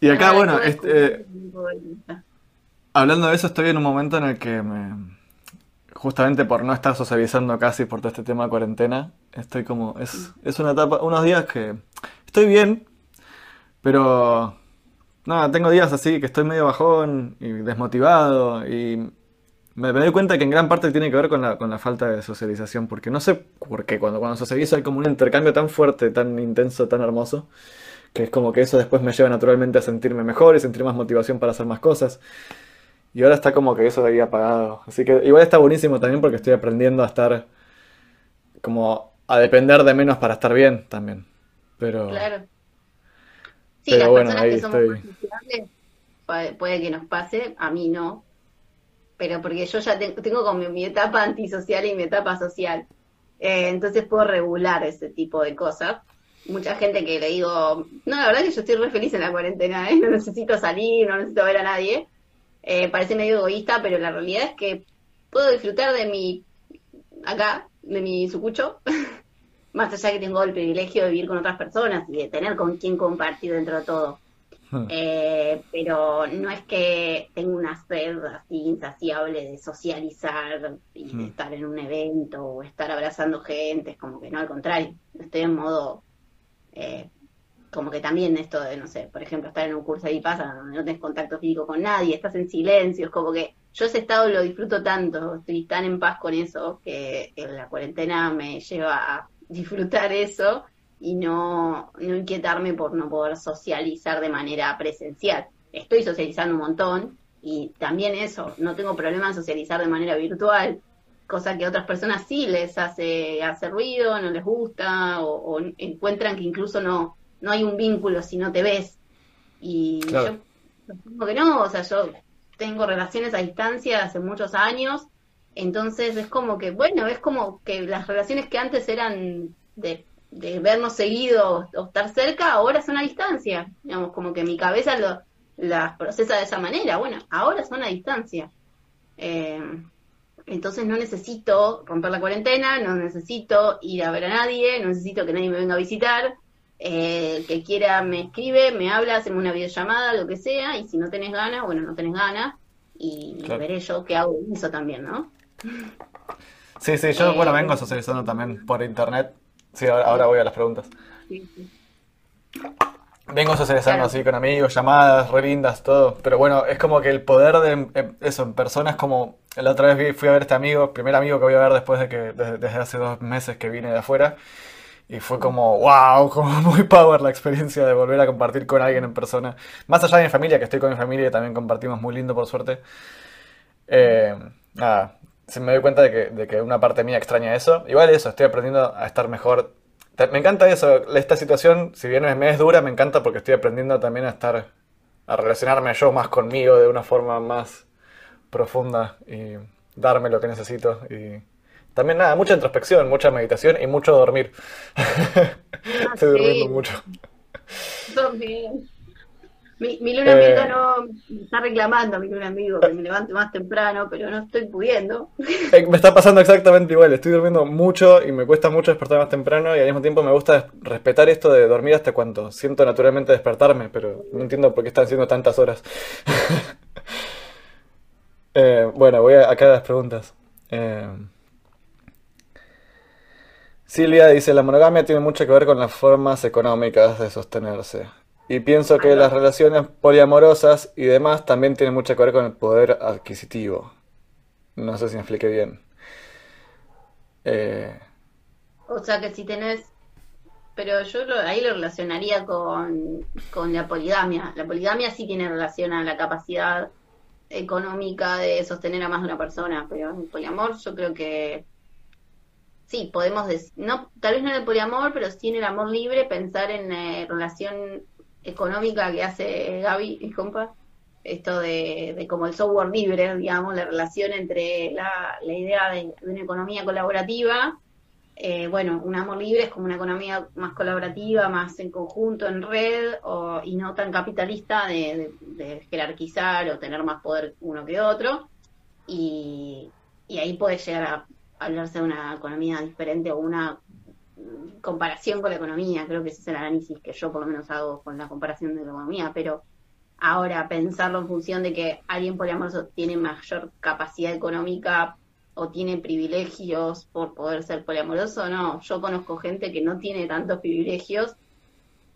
Y acá, bueno, este, hablando de eso, estoy en un momento en el que me, justamente por no estar socializando casi por todo este tema de cuarentena, estoy como, es, es una etapa, unos días que estoy bien, pero nada, tengo días así que estoy medio bajón y desmotivado y me, doy cuenta que en gran parte tiene que ver con la, con la falta de socialización, porque no sé por qué, cuando, cuando socializo hay como un intercambio tan fuerte, tan intenso, tan hermoso, que es como que eso después me lleva naturalmente a sentirme mejor y sentir más motivación para hacer más cosas. Y ahora está como que eso de ahí apagado. Así que igual está buenísimo también porque estoy aprendiendo a estar como a depender de menos para estar bien también. Pero. Claro. Sí, las personas que somos puede, puede, que nos pase, a mí no. Pero porque yo ya tengo como mi etapa antisocial y mi etapa social. Eh, entonces puedo regular ese tipo de cosas. Mucha gente que le digo, no, la verdad es que yo estoy re feliz en la cuarentena, ¿eh? no necesito salir, no necesito ver a nadie. Eh, parece medio egoísta, pero la realidad es que puedo disfrutar de mi, acá, de mi sucucho, más allá que tengo el privilegio de vivir con otras personas y de tener con quien compartir dentro de todo. Hmm. Eh, pero no es que tenga una sed así insaciable de socializar y de hmm. estar en un evento o estar abrazando gente, es como que no, al contrario, estoy en modo, eh, como que también esto de, no sé, por ejemplo, estar en un curso de pasa donde no tienes contacto físico con nadie, estás en silencio, es como que yo ese estado lo disfruto tanto, estoy tan en paz con eso que, la cuarentena me lleva a disfrutar eso y no, no inquietarme por no poder socializar de manera presencial. Estoy socializando un montón y también eso, no tengo problema en socializar de manera virtual, cosa que a otras personas sí les hace, hace ruido, no les gusta o, encuentran que incluso no, no hay un vínculo si no te ves. Y yo supongo que no, o sea, yo tengo relaciones a distancia hace muchos años, entonces es como que, bueno, es como que las relaciones que antes eran de, vernos seguido o estar cerca, ahora son a distancia, digamos, como que mi cabeza lo, las procesa de esa manera, bueno, ahora son a distancia. Eh, entonces no necesito romper la cuarentena, no necesito ir a ver a nadie, no necesito que nadie me venga a visitar, eh, que quiera me escribe, me habla, hacemos una videollamada, lo que sea, y si no tenés ganas, bueno, no tenés ganas, y veré yo qué hago eso también, ¿no? Sí, sí, yo, bueno, vengo eh, socializando también por internet. Sí, ahora, voy a las preguntas. Vengo socializando así con amigos, llamadas, re lindas, todo. Pero bueno, es como que el poder de em, eso en persona es como. La otra vez fui a ver a este amigo, primer amigo que voy a ver después de que desde hace dos meses que vine de afuera. Y fue como, wow, como muy power la experiencia de volver a compartir con alguien en persona. Más allá de mi familia, que estoy con mi familia y también compartimos muy lindo por suerte. Eh, nada, se me doy cuenta de que, de que una parte mía extraña eso. Igual eso, estoy aprendiendo a estar mejor. Me encanta eso, esta situación, si bien me es dura, me encanta porque estoy aprendiendo también a estar, a relacionarme yo más conmigo de una forma más profunda y darme lo que necesito y también nada, mucha introspección, mucha meditación y mucho dormir. Ah, Estoy durmiendo mucho. También. Mi, mi luna amiga eh. no me está reclamando mi luna amigo que me levante más temprano, pero no estoy pudiendo. Eh, me está pasando exactamente igual, estoy durmiendo mucho y me cuesta mucho despertar más temprano y al mismo tiempo me gusta respetar esto de dormir hasta cuando siento naturalmente despertarme, pero no entiendo por qué están siendo tantas horas. Eh, bueno, voy a, acá a las preguntas. Silvia dice, la monogamia tiene mucho que ver con las formas económicas de sostenerse. Y pienso que las relaciones poliamorosas y demás también tienen mucho que ver con el poder adquisitivo. No sé si me expliqué bien. Eh, o sea que si tenés... Pero yo ahí lo relacionaría con, con la poligamia. La poligamia sí tiene relación a la capacidad económica de sostener a más de una persona, pero el poliamor yo creo que sí, podemos decir, no, tal vez no en el poliamor, pero sí en el amor libre, pensar en eh, relación económica que hace Gaby y compa, esto de, como el software libre, digamos, la relación entre la, idea de, una economía colaborativa, eh, bueno, un amor libre es como una economía más colaborativa, más en conjunto, en red, y no tan capitalista de, de, jerarquizar o tener más poder uno que otro, y, y ahí puede llegar a hablarse de una economía diferente o una comparación con la economía, creo que ese es el análisis que yo por lo menos hago con la comparación de la economía, pero ahora pensarlo en función de que alguien poliamoroso tiene mayor capacidad económica o tiene privilegios por poder ser poliamoroso, no, yo conozco gente que no tiene tantos privilegios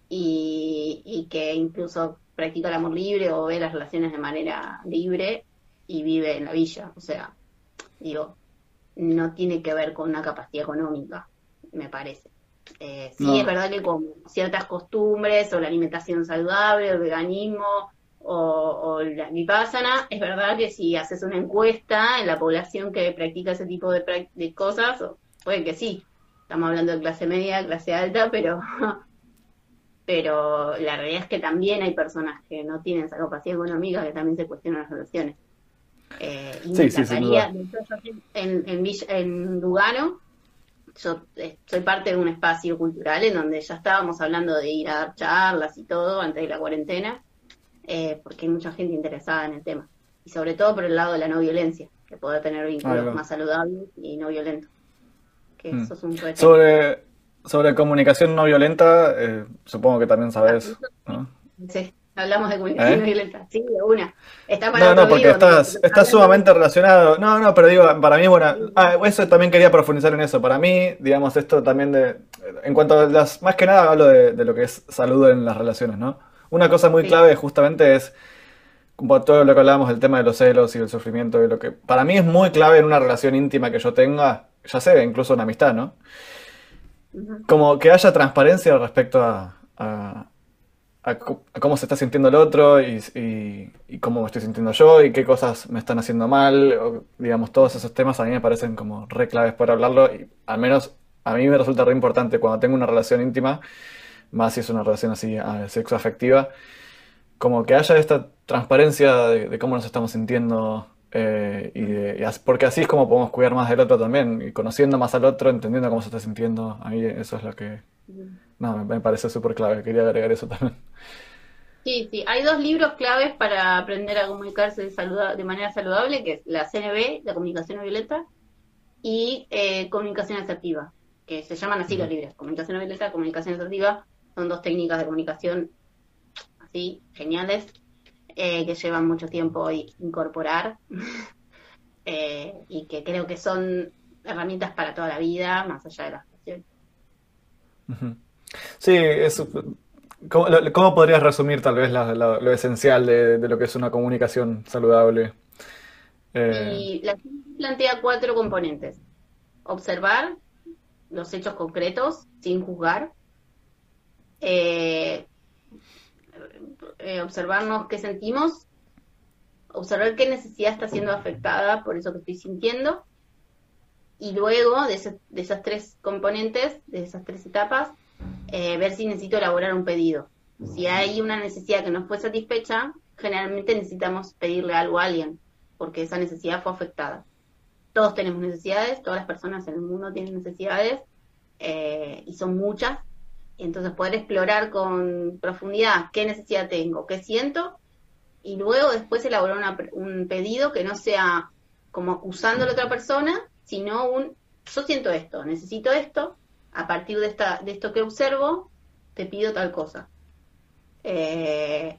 y, que incluso practica el amor libre o ve las relaciones de manera libre y vive en la villa, o sea, digo, no tiene que ver con una capacidad económica, me parece. Eh, sí, es verdad que con ciertas costumbres o la alimentación saludable, el veganismo o, la vipassana, es verdad que si haces una encuesta en la población que practica ese tipo de, de cosas, puede que sí. Estamos hablando de clase media, clase alta, pero pero la realidad es que también hay personas que no tienen esa capacidad económica que también se cuestionan las relaciones. Eh, sí, sí, en, en, en Lugano, yo eh, soy parte de un espacio cultural en donde ya estábamos hablando de ir a dar charlas y todo antes de la cuarentena, eh, porque hay mucha gente interesada en el tema. Y sobre todo por el lado de la no violencia, que puede tener vínculos más saludables y no violentos. Que mm. eso es un sobre, sobre comunicación no violenta, supongo que también sabes. Sí. Hablamos de comunicación ¿Eh? violenta. Sí, de una. Está no, no, porque estás, está sumamente relacionado. No, no, pero digo, para mí, bueno, ah, eso también quería profundizar en eso. Para mí, digamos, esto también de. En cuanto a las. Más que nada hablo de, lo que es salud en las relaciones, ¿no? Una cosa muy clave justamente es como todo lo que hablábamos del tema de los celos y del sufrimiento, y lo que para mí es muy clave en una relación íntima que yo tenga, ya sé, incluso una amistad, ¿no? Como que haya transparencia respecto a, cómo se está sintiendo el otro y, cómo me estoy sintiendo yo y qué cosas me están haciendo mal, digamos, todos esos temas a mí me parecen como re claves para hablarlo y al menos a mí me resulta re importante cuando tengo una relación íntima, más si es una relación así sexo afectiva, como que haya esta transparencia de, cómo nos estamos sintiendo eh, y, porque así es como podemos cuidar más del otro también y conociendo más al otro, entendiendo cómo se está sintiendo, a mí eso es lo que no, me, parece súper clave, quería agregar eso también. Sí, sí, hay dos libros claves para aprender a comunicarse de, de manera saludable, que es la CNB, la comunicación no violenta, y eh, comunicación asertiva, que se llaman así los libros, comunicación no violenta, comunicación asertiva, son dos técnicas de comunicación así, geniales, eh, que llevan mucho tiempo incorporar eh, y que creo que son herramientas para toda la vida, más allá de las cuestiones. Sí, ¿cómo, podrías resumir tal vez lo esencial de, lo que es una comunicación saludable? Eh, y la plantea cuatro componentes. Observar los hechos concretos sin juzgar. Eh, eh, observarnos qué sentimos, observar qué necesidad está siendo afectada por eso que estoy sintiendo, y luego de, esas tres componentes, de esas tres etapas, eh, ver si necesito elaborar un pedido. Si hay una necesidad que no fue satisfecha, generalmente necesitamos pedirle algo a alguien, porque esa necesidad fue afectada. Todos tenemos necesidades, todas las personas en el mundo tienen necesidades, eh, y son muchas, entonces poder explorar con profundidad qué necesidad tengo, qué siento, y luego después elaborar un pedido que no sea como acusando a la otra persna, sino un, yo siento esto, necesito esto, a partir de, esta, de esto que observo, te pido tal cosa. Eh,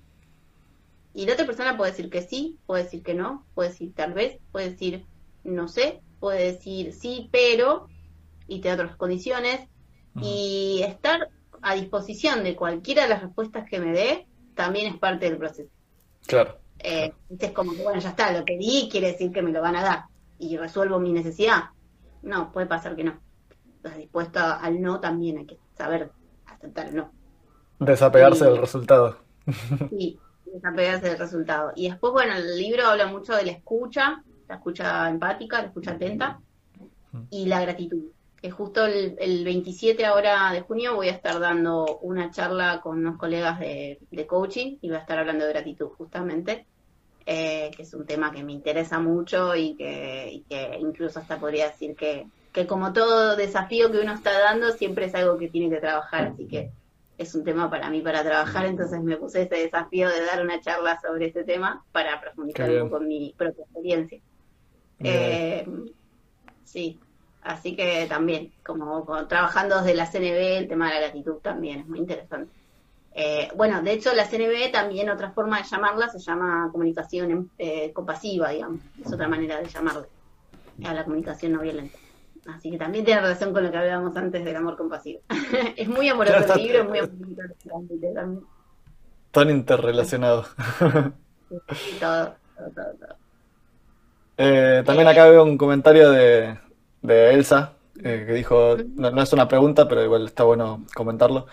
y la otra persona puede decir que sí, puede decir que no, puede decir tal vez, puede decir no sé, puede decir sí, pero, y te da otras condiciones. Y estar a disposición de cualquiera de las respuestas que me dé, también es parte del proceso. Claro. Eh, es como que, bueno, ya está, lo pedí, quiere decir que me lo van a dar y resuelvo mi necesidad. No, puede pasar que no. Entonces, dispuesto al no también hay que saber aceptar el no. Desapegarse del resultado. Sí, desapegarse del resultado. Y después, bueno, el libro habla mucho de la escucha, la escucha empática, la escucha atenta y la gratitud que justo el, 27 ahora de junio voy a estar dando una charla con unos colegas de, coaching y voy a estar hablando de gratitud justamente, eh, que es un tema que me interesa mucho y que, incluso hasta podría decir que, que como todo desafío que uno está dando siempre es algo que tiene que trabajar, así que es un tema para mí para trabajar, entonces me puse ese desafío de dar una charla sobre este tema para profundizar un poco mi propia experiencia. Eh, sí, Así que también, como, trabajando desde la CNB, el tema de la gratitud también es muy interesante. Eh, bueno, de hecho, la CNB también, otra forma de llamarla, se llama comunicación eh, compasiva, digamos. Es otra manera de llamarla a la comunicación no violenta. Así que también tiene relación con lo que hablábamos antes del amor compasivo. es muy amoroso el libro, es muy amoroso también. Tan interrelacionado. todo, todo, todo. Eh, también acá veo un comentario de, de Elsa, eh, que dijo, no, es una pregunta, pero igual está bueno comentarlo.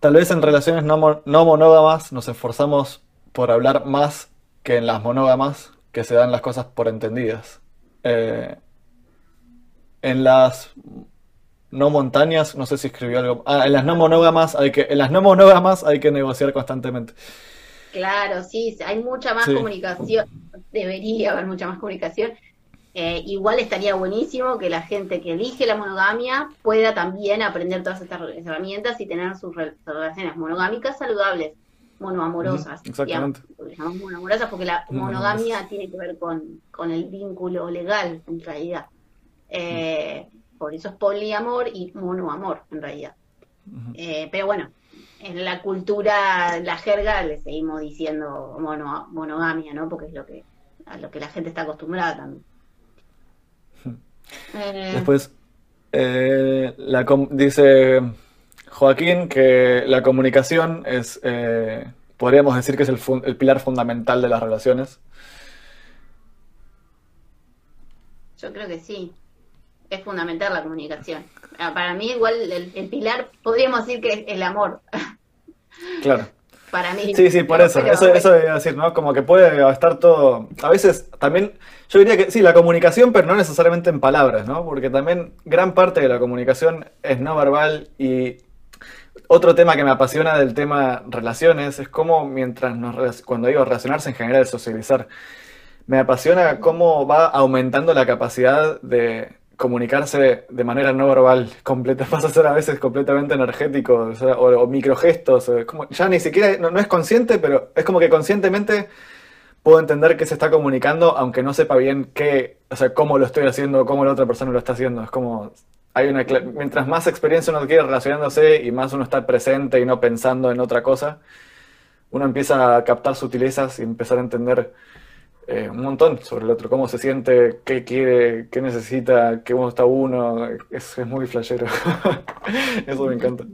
Tal vez en relaciones no, monógamas nos esforzamos por hablar más que en las monógamas, que se dan las cosas por entendidas. Eh, en las no montañas, no sé si escribió algo. Ah, en las no monógamas hay que, en las no monógamas hay que negociar constantemente. Claro, sí, hay mucha más comunicación, debería haber mucha más comunicación. Eh, igual estaría buenísimo que la gente que elige la monogamia pueda también aprender todas estas herramientas y tener sus relaciones monogámicas saludables, monoamorosas. exactamente. monoamorosas porque la monogamia tiene que ver con, el vínculo legal, en realidad. Eh, por eso es poliamor y monoamor, en realidad. Eh, pero bueno, en la cultura, la jerga, le seguimos diciendo monogamia, ¿no? Porque es lo que, a lo que la gente está acostumbrada también. Eh. Después eh, dice Joaquín que la comunicación es, eh, podríamos decir que es el, el pilar fundamental de las relaciones. Yo creo que sí. Es fundamental la comunicación. Ah, para mí igual el, pilar podríamos decir que es el amor. Claro. Para mí. Sí, sí, por eso. eso, eso decir, ¿no? Como que puede estar todo. A veces también. Yo diría que sí, la comunicación, pero no necesariamente en palabras, ¿no? Porque también gran parte de la comunicación es no verbal y otro tema que me apasiona del tema relaciones es cómo mientras nos, cuando digo relacionarse en general, socializar, me apasiona cómo va aumentando la capacidad de comunicarse de manera no verbal, completa, pasa a ser a veces completamente energético, o, microgestos, como, ya ni siquiera, no, es consciente, pero es como que conscientemente puedo entender que se está comunicando, aunque no sepa bien qué, o sea, cómo lo estoy haciendo, cómo la otra persona lo está haciendo, es como, hay una, mientras más experiencia uno quiere relacionándose y más uno está presente y no pensando en otra cosa, uno empieza a captar sutilezas y empezar a entender eh, un montón sobre el otro, cómo se siente, qué quiere, qué necesita, qué uno está uno. Es, es muy flashero. Eso me encanta.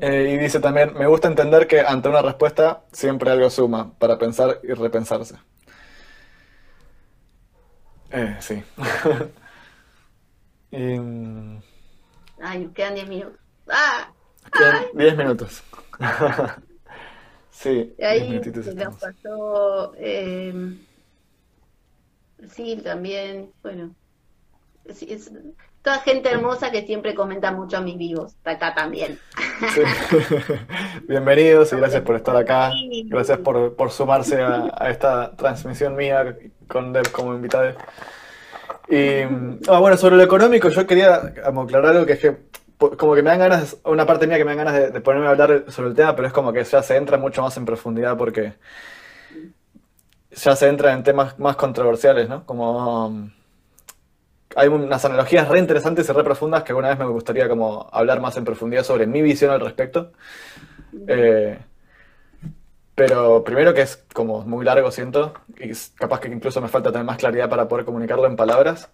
Eh, y dice también, me gusta entender que ante una respuesta siempre algo suma para pensar y repensarse. Eh, sí. Ay, nos quedan 10 minutos. ¡Ah! Quedan 10 minutos. Sí, y ahí nos pasó. Eh, sí, también, bueno. es, toda gente hermosa que siempre comenta mucho a mis vivos. Acá también. Bienvenidos y gracias por estar acá. Gracias por, por sumarse a, esta transmisión mía con Dev como invitado. Y ah, bueno, sobre lo económico, yo quería aclarar algo que es que como que me dan ganas, una parte mía que me dan ganas de, ponerme a hablar sobre el tema, pero es como que ya se entra mucho más en profundidad porque ya se entra en temas más controversiales, ¿no? Como um, hay unas analogías re interesantes y re profundas que alguna vez me gustaría como hablar más en profundidad sobre mi visión al respecto. Eh, pero primero que es como muy largo, siento, y capaz que incluso me falta tener más claridad para poder comunicarlo en palabras.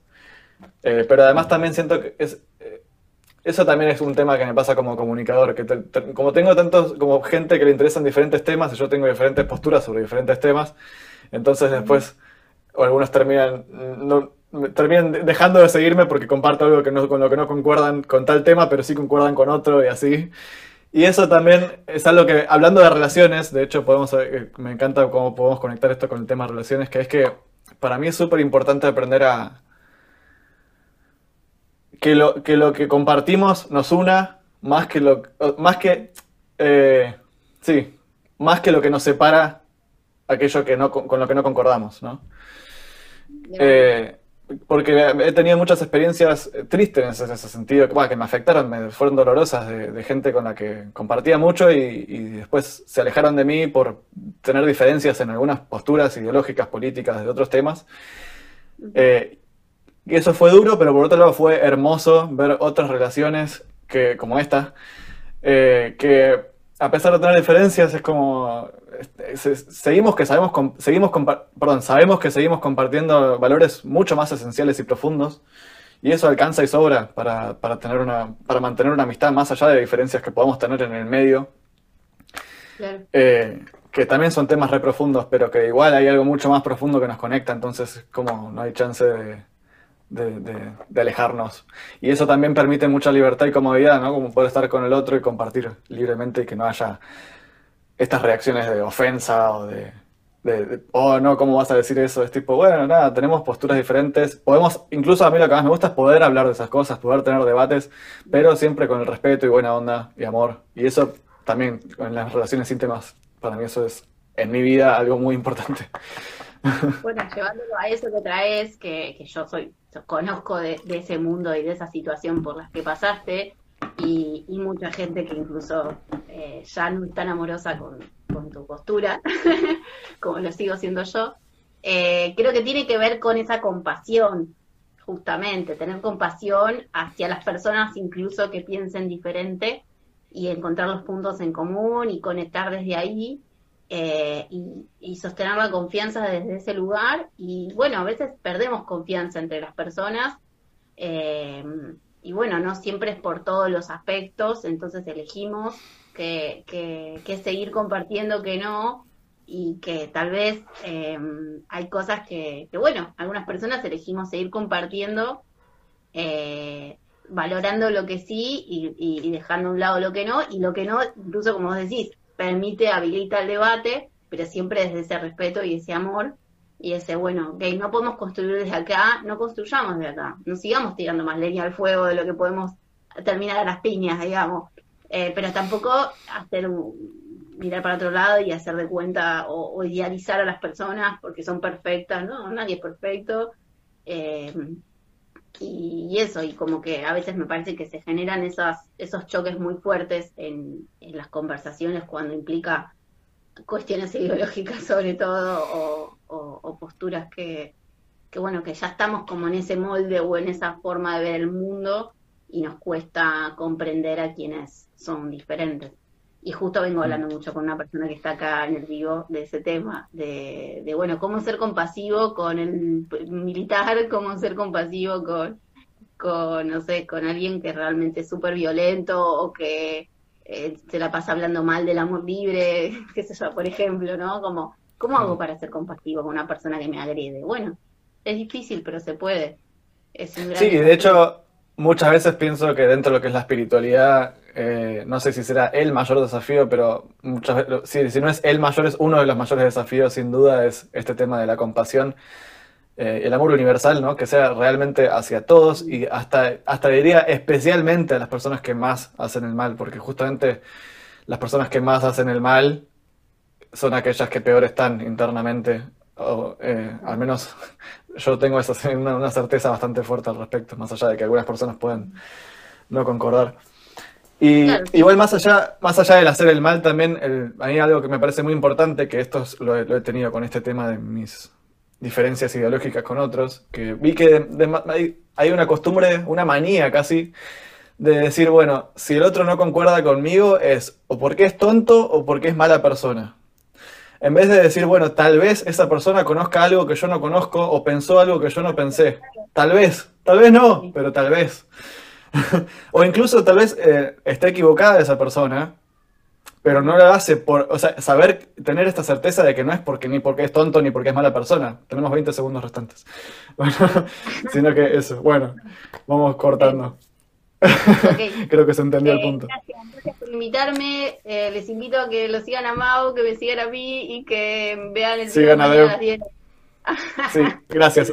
Eh, pero además también siento que es, eso también es un tema que me pasa como comunicador, que como tengo tantos, como gente que le interesan diferentes temas y yo tengo diferentes posturas sobre diferentes temas, entonces después algunos terminan, no, terminan dejando de seguirme porque comparto algo que no, con lo que no concuerdan con tal tema, pero sí concuerdan con otro y así. Y eso también es algo que, hablando de relaciones, de hecho podemos, eh, me encanta cómo podemos conectar esto con el tema de relaciones, que es que para mí es súper importante aprender a, que lo, que lo que compartimos nos una más que lo más que eh, sí más que lo que nos separa aquello que no con lo que no concordamos no eh, porque he tenido muchas experiencias tristes en ese, sentido que, que me afectaron me fueron dolorosas de, gente con la que compartía mucho y, después se alejaron de mí por tener diferencias en algunas posturas ideológicas políticas de otros temas. Eh, y eso fue duro, pero por otro lado fue hermoso ver otras relaciones que, como esta, eh, que a pesar de tener diferencias es como este, seguimos que sabemos seguimos perdón, sabemos que seguimos compartiendo valores mucho más esenciales y profundos y eso alcanza y sobra para, para, tener una para mantener una amistad más allá de diferencias que podamos tener en el medio. Eh, que también son temas re profundos pero que igual hay algo mucho más profundo que nos conecta entonces como no hay chance de, de, alejarnos. Y eso también permite mucha libertad y comodidad, ¿no? Como poder estar con el otro y compartir libremente y que no haya estas reacciones de ofensa o de, oh no, ¿cómo vas a decir eso? Es tipo, bueno, nada, tenemos posturas diferentes. Podemos, incluso a mí lo que más me gusta es poder hablar de esas cosas, poder tener debates, pero siempre con el respeto y buena onda y amor. Y eso también en las relaciones íntimas, para mí eso es en mi vida algo muy importante. Bueno, llevándolo a eso que traes, que, que yo soy conozco de, ese mundo y de esa situación por las que pasaste y, mucha gente que incluso eh, ya no es tan amorosa con, tu postura, como lo sigo siendo yo, eh, creo que tiene que ver con esa compasión, justamente, tener compasión hacia las personas incluso que piensen diferente y encontrar los puntos en común y conectar desde ahí eh, y, sostener la confianza desde ese lugar. Y bueno, a veces perdemos confianza entre las personas. Eh, y bueno, no siempre es por todos los aspectos, entonces elegimos que, que, seguir compartiendo, que no, y que tal vez em, hay cosas que, que, bueno, algunas personas elegimos seguir compartiendo, eh, valorando lo que sí y, y, dejando a un lado lo que no, y lo que no, incluso como vos decís, permite, habilita el debate, pero siempre desde ese respeto y ese amor, y ese, bueno, ok, no podemos construir desde acá, no construyamos desde acá, no sigamos tirando más leña al fuego de lo que podemos terminar a las piñas, digamos, eh, pero tampoco hacer mirar para otro lado y hacer de cuenta o, idealizar a las personas porque son perfectas, no, nadie es perfecto. Eh, y, eso, y como que a veces me parece que se generan esas, esos choques muy fuertes en, las conversaciones cuando implica cuestiones ideológicas sobre todo o, o, posturas que, que, bueno, que ya estamos como en ese molde o en esa forma de ver el mundo y nos cuesta comprender a quienes son diferentes. Y justo vengo mm. hablando mucho con una persona que está acá en el vivo de ese tema, de, de bueno, cómo ser compasivo con el militar, cómo ser compasivo con, con no sé, con alguien que realmente es súper violento o que eh, se la pasa hablando mal del amor libre, qué sé yo, por ejemplo, ¿no? Como ¿Cómo hago para ser compasivo con una persona que me agrede? Bueno, es difícil, pero se puede. sí, de hecho, muchas veces pienso que dentro de lo que es la espiritualidad, eh, no sé si será el mayor desafío, pero muchas veces, si, no es el mayor, es uno de los mayores desafíos, sin duda, es este tema de la compasión. Eh, el amor universal, ¿no? Que sea realmente hacia todos y hasta, hasta diría especialmente a las personas que más hacen el mal, porque justamente las personas que más hacen el mal son aquellas que peor están internamente. O, eh, al menos yo tengo esa, una, certeza bastante fuerte al respecto, más allá de que algunas personas pueden no concordar. Y igual más allá, más allá del hacer el mal, también hay algo que me parece muy importante, que esto lo, he tenido con este tema de mis diferencias ideológicas con otros, que vi que hay una costumbre, una manía casi, de decir, bueno, si el otro no concuerda conmigo es o porque es tonto o porque es mala persona en vez de decir, bueno, tal vez esa persona conozca algo que yo no conozco o pensó algo que yo no pensé. Tal vez, tal vez no, pero tal vez. o incluso tal vez eh, esté equivocada esa persona, pero no lo hace por, o sea, saber, tener esta certeza de que no es porque ni porque es tonto ni porque es mala persona. Tenemos 20 segundos restantes. Bueno, sino que eso, bueno, vamos cortando. Creo que se entendió el eh, punto. Gracias, por invitarme. Eh, les invito a que lo sigan a Mau, que me sigan a mí y que vean el sigan video a Sí, gracias.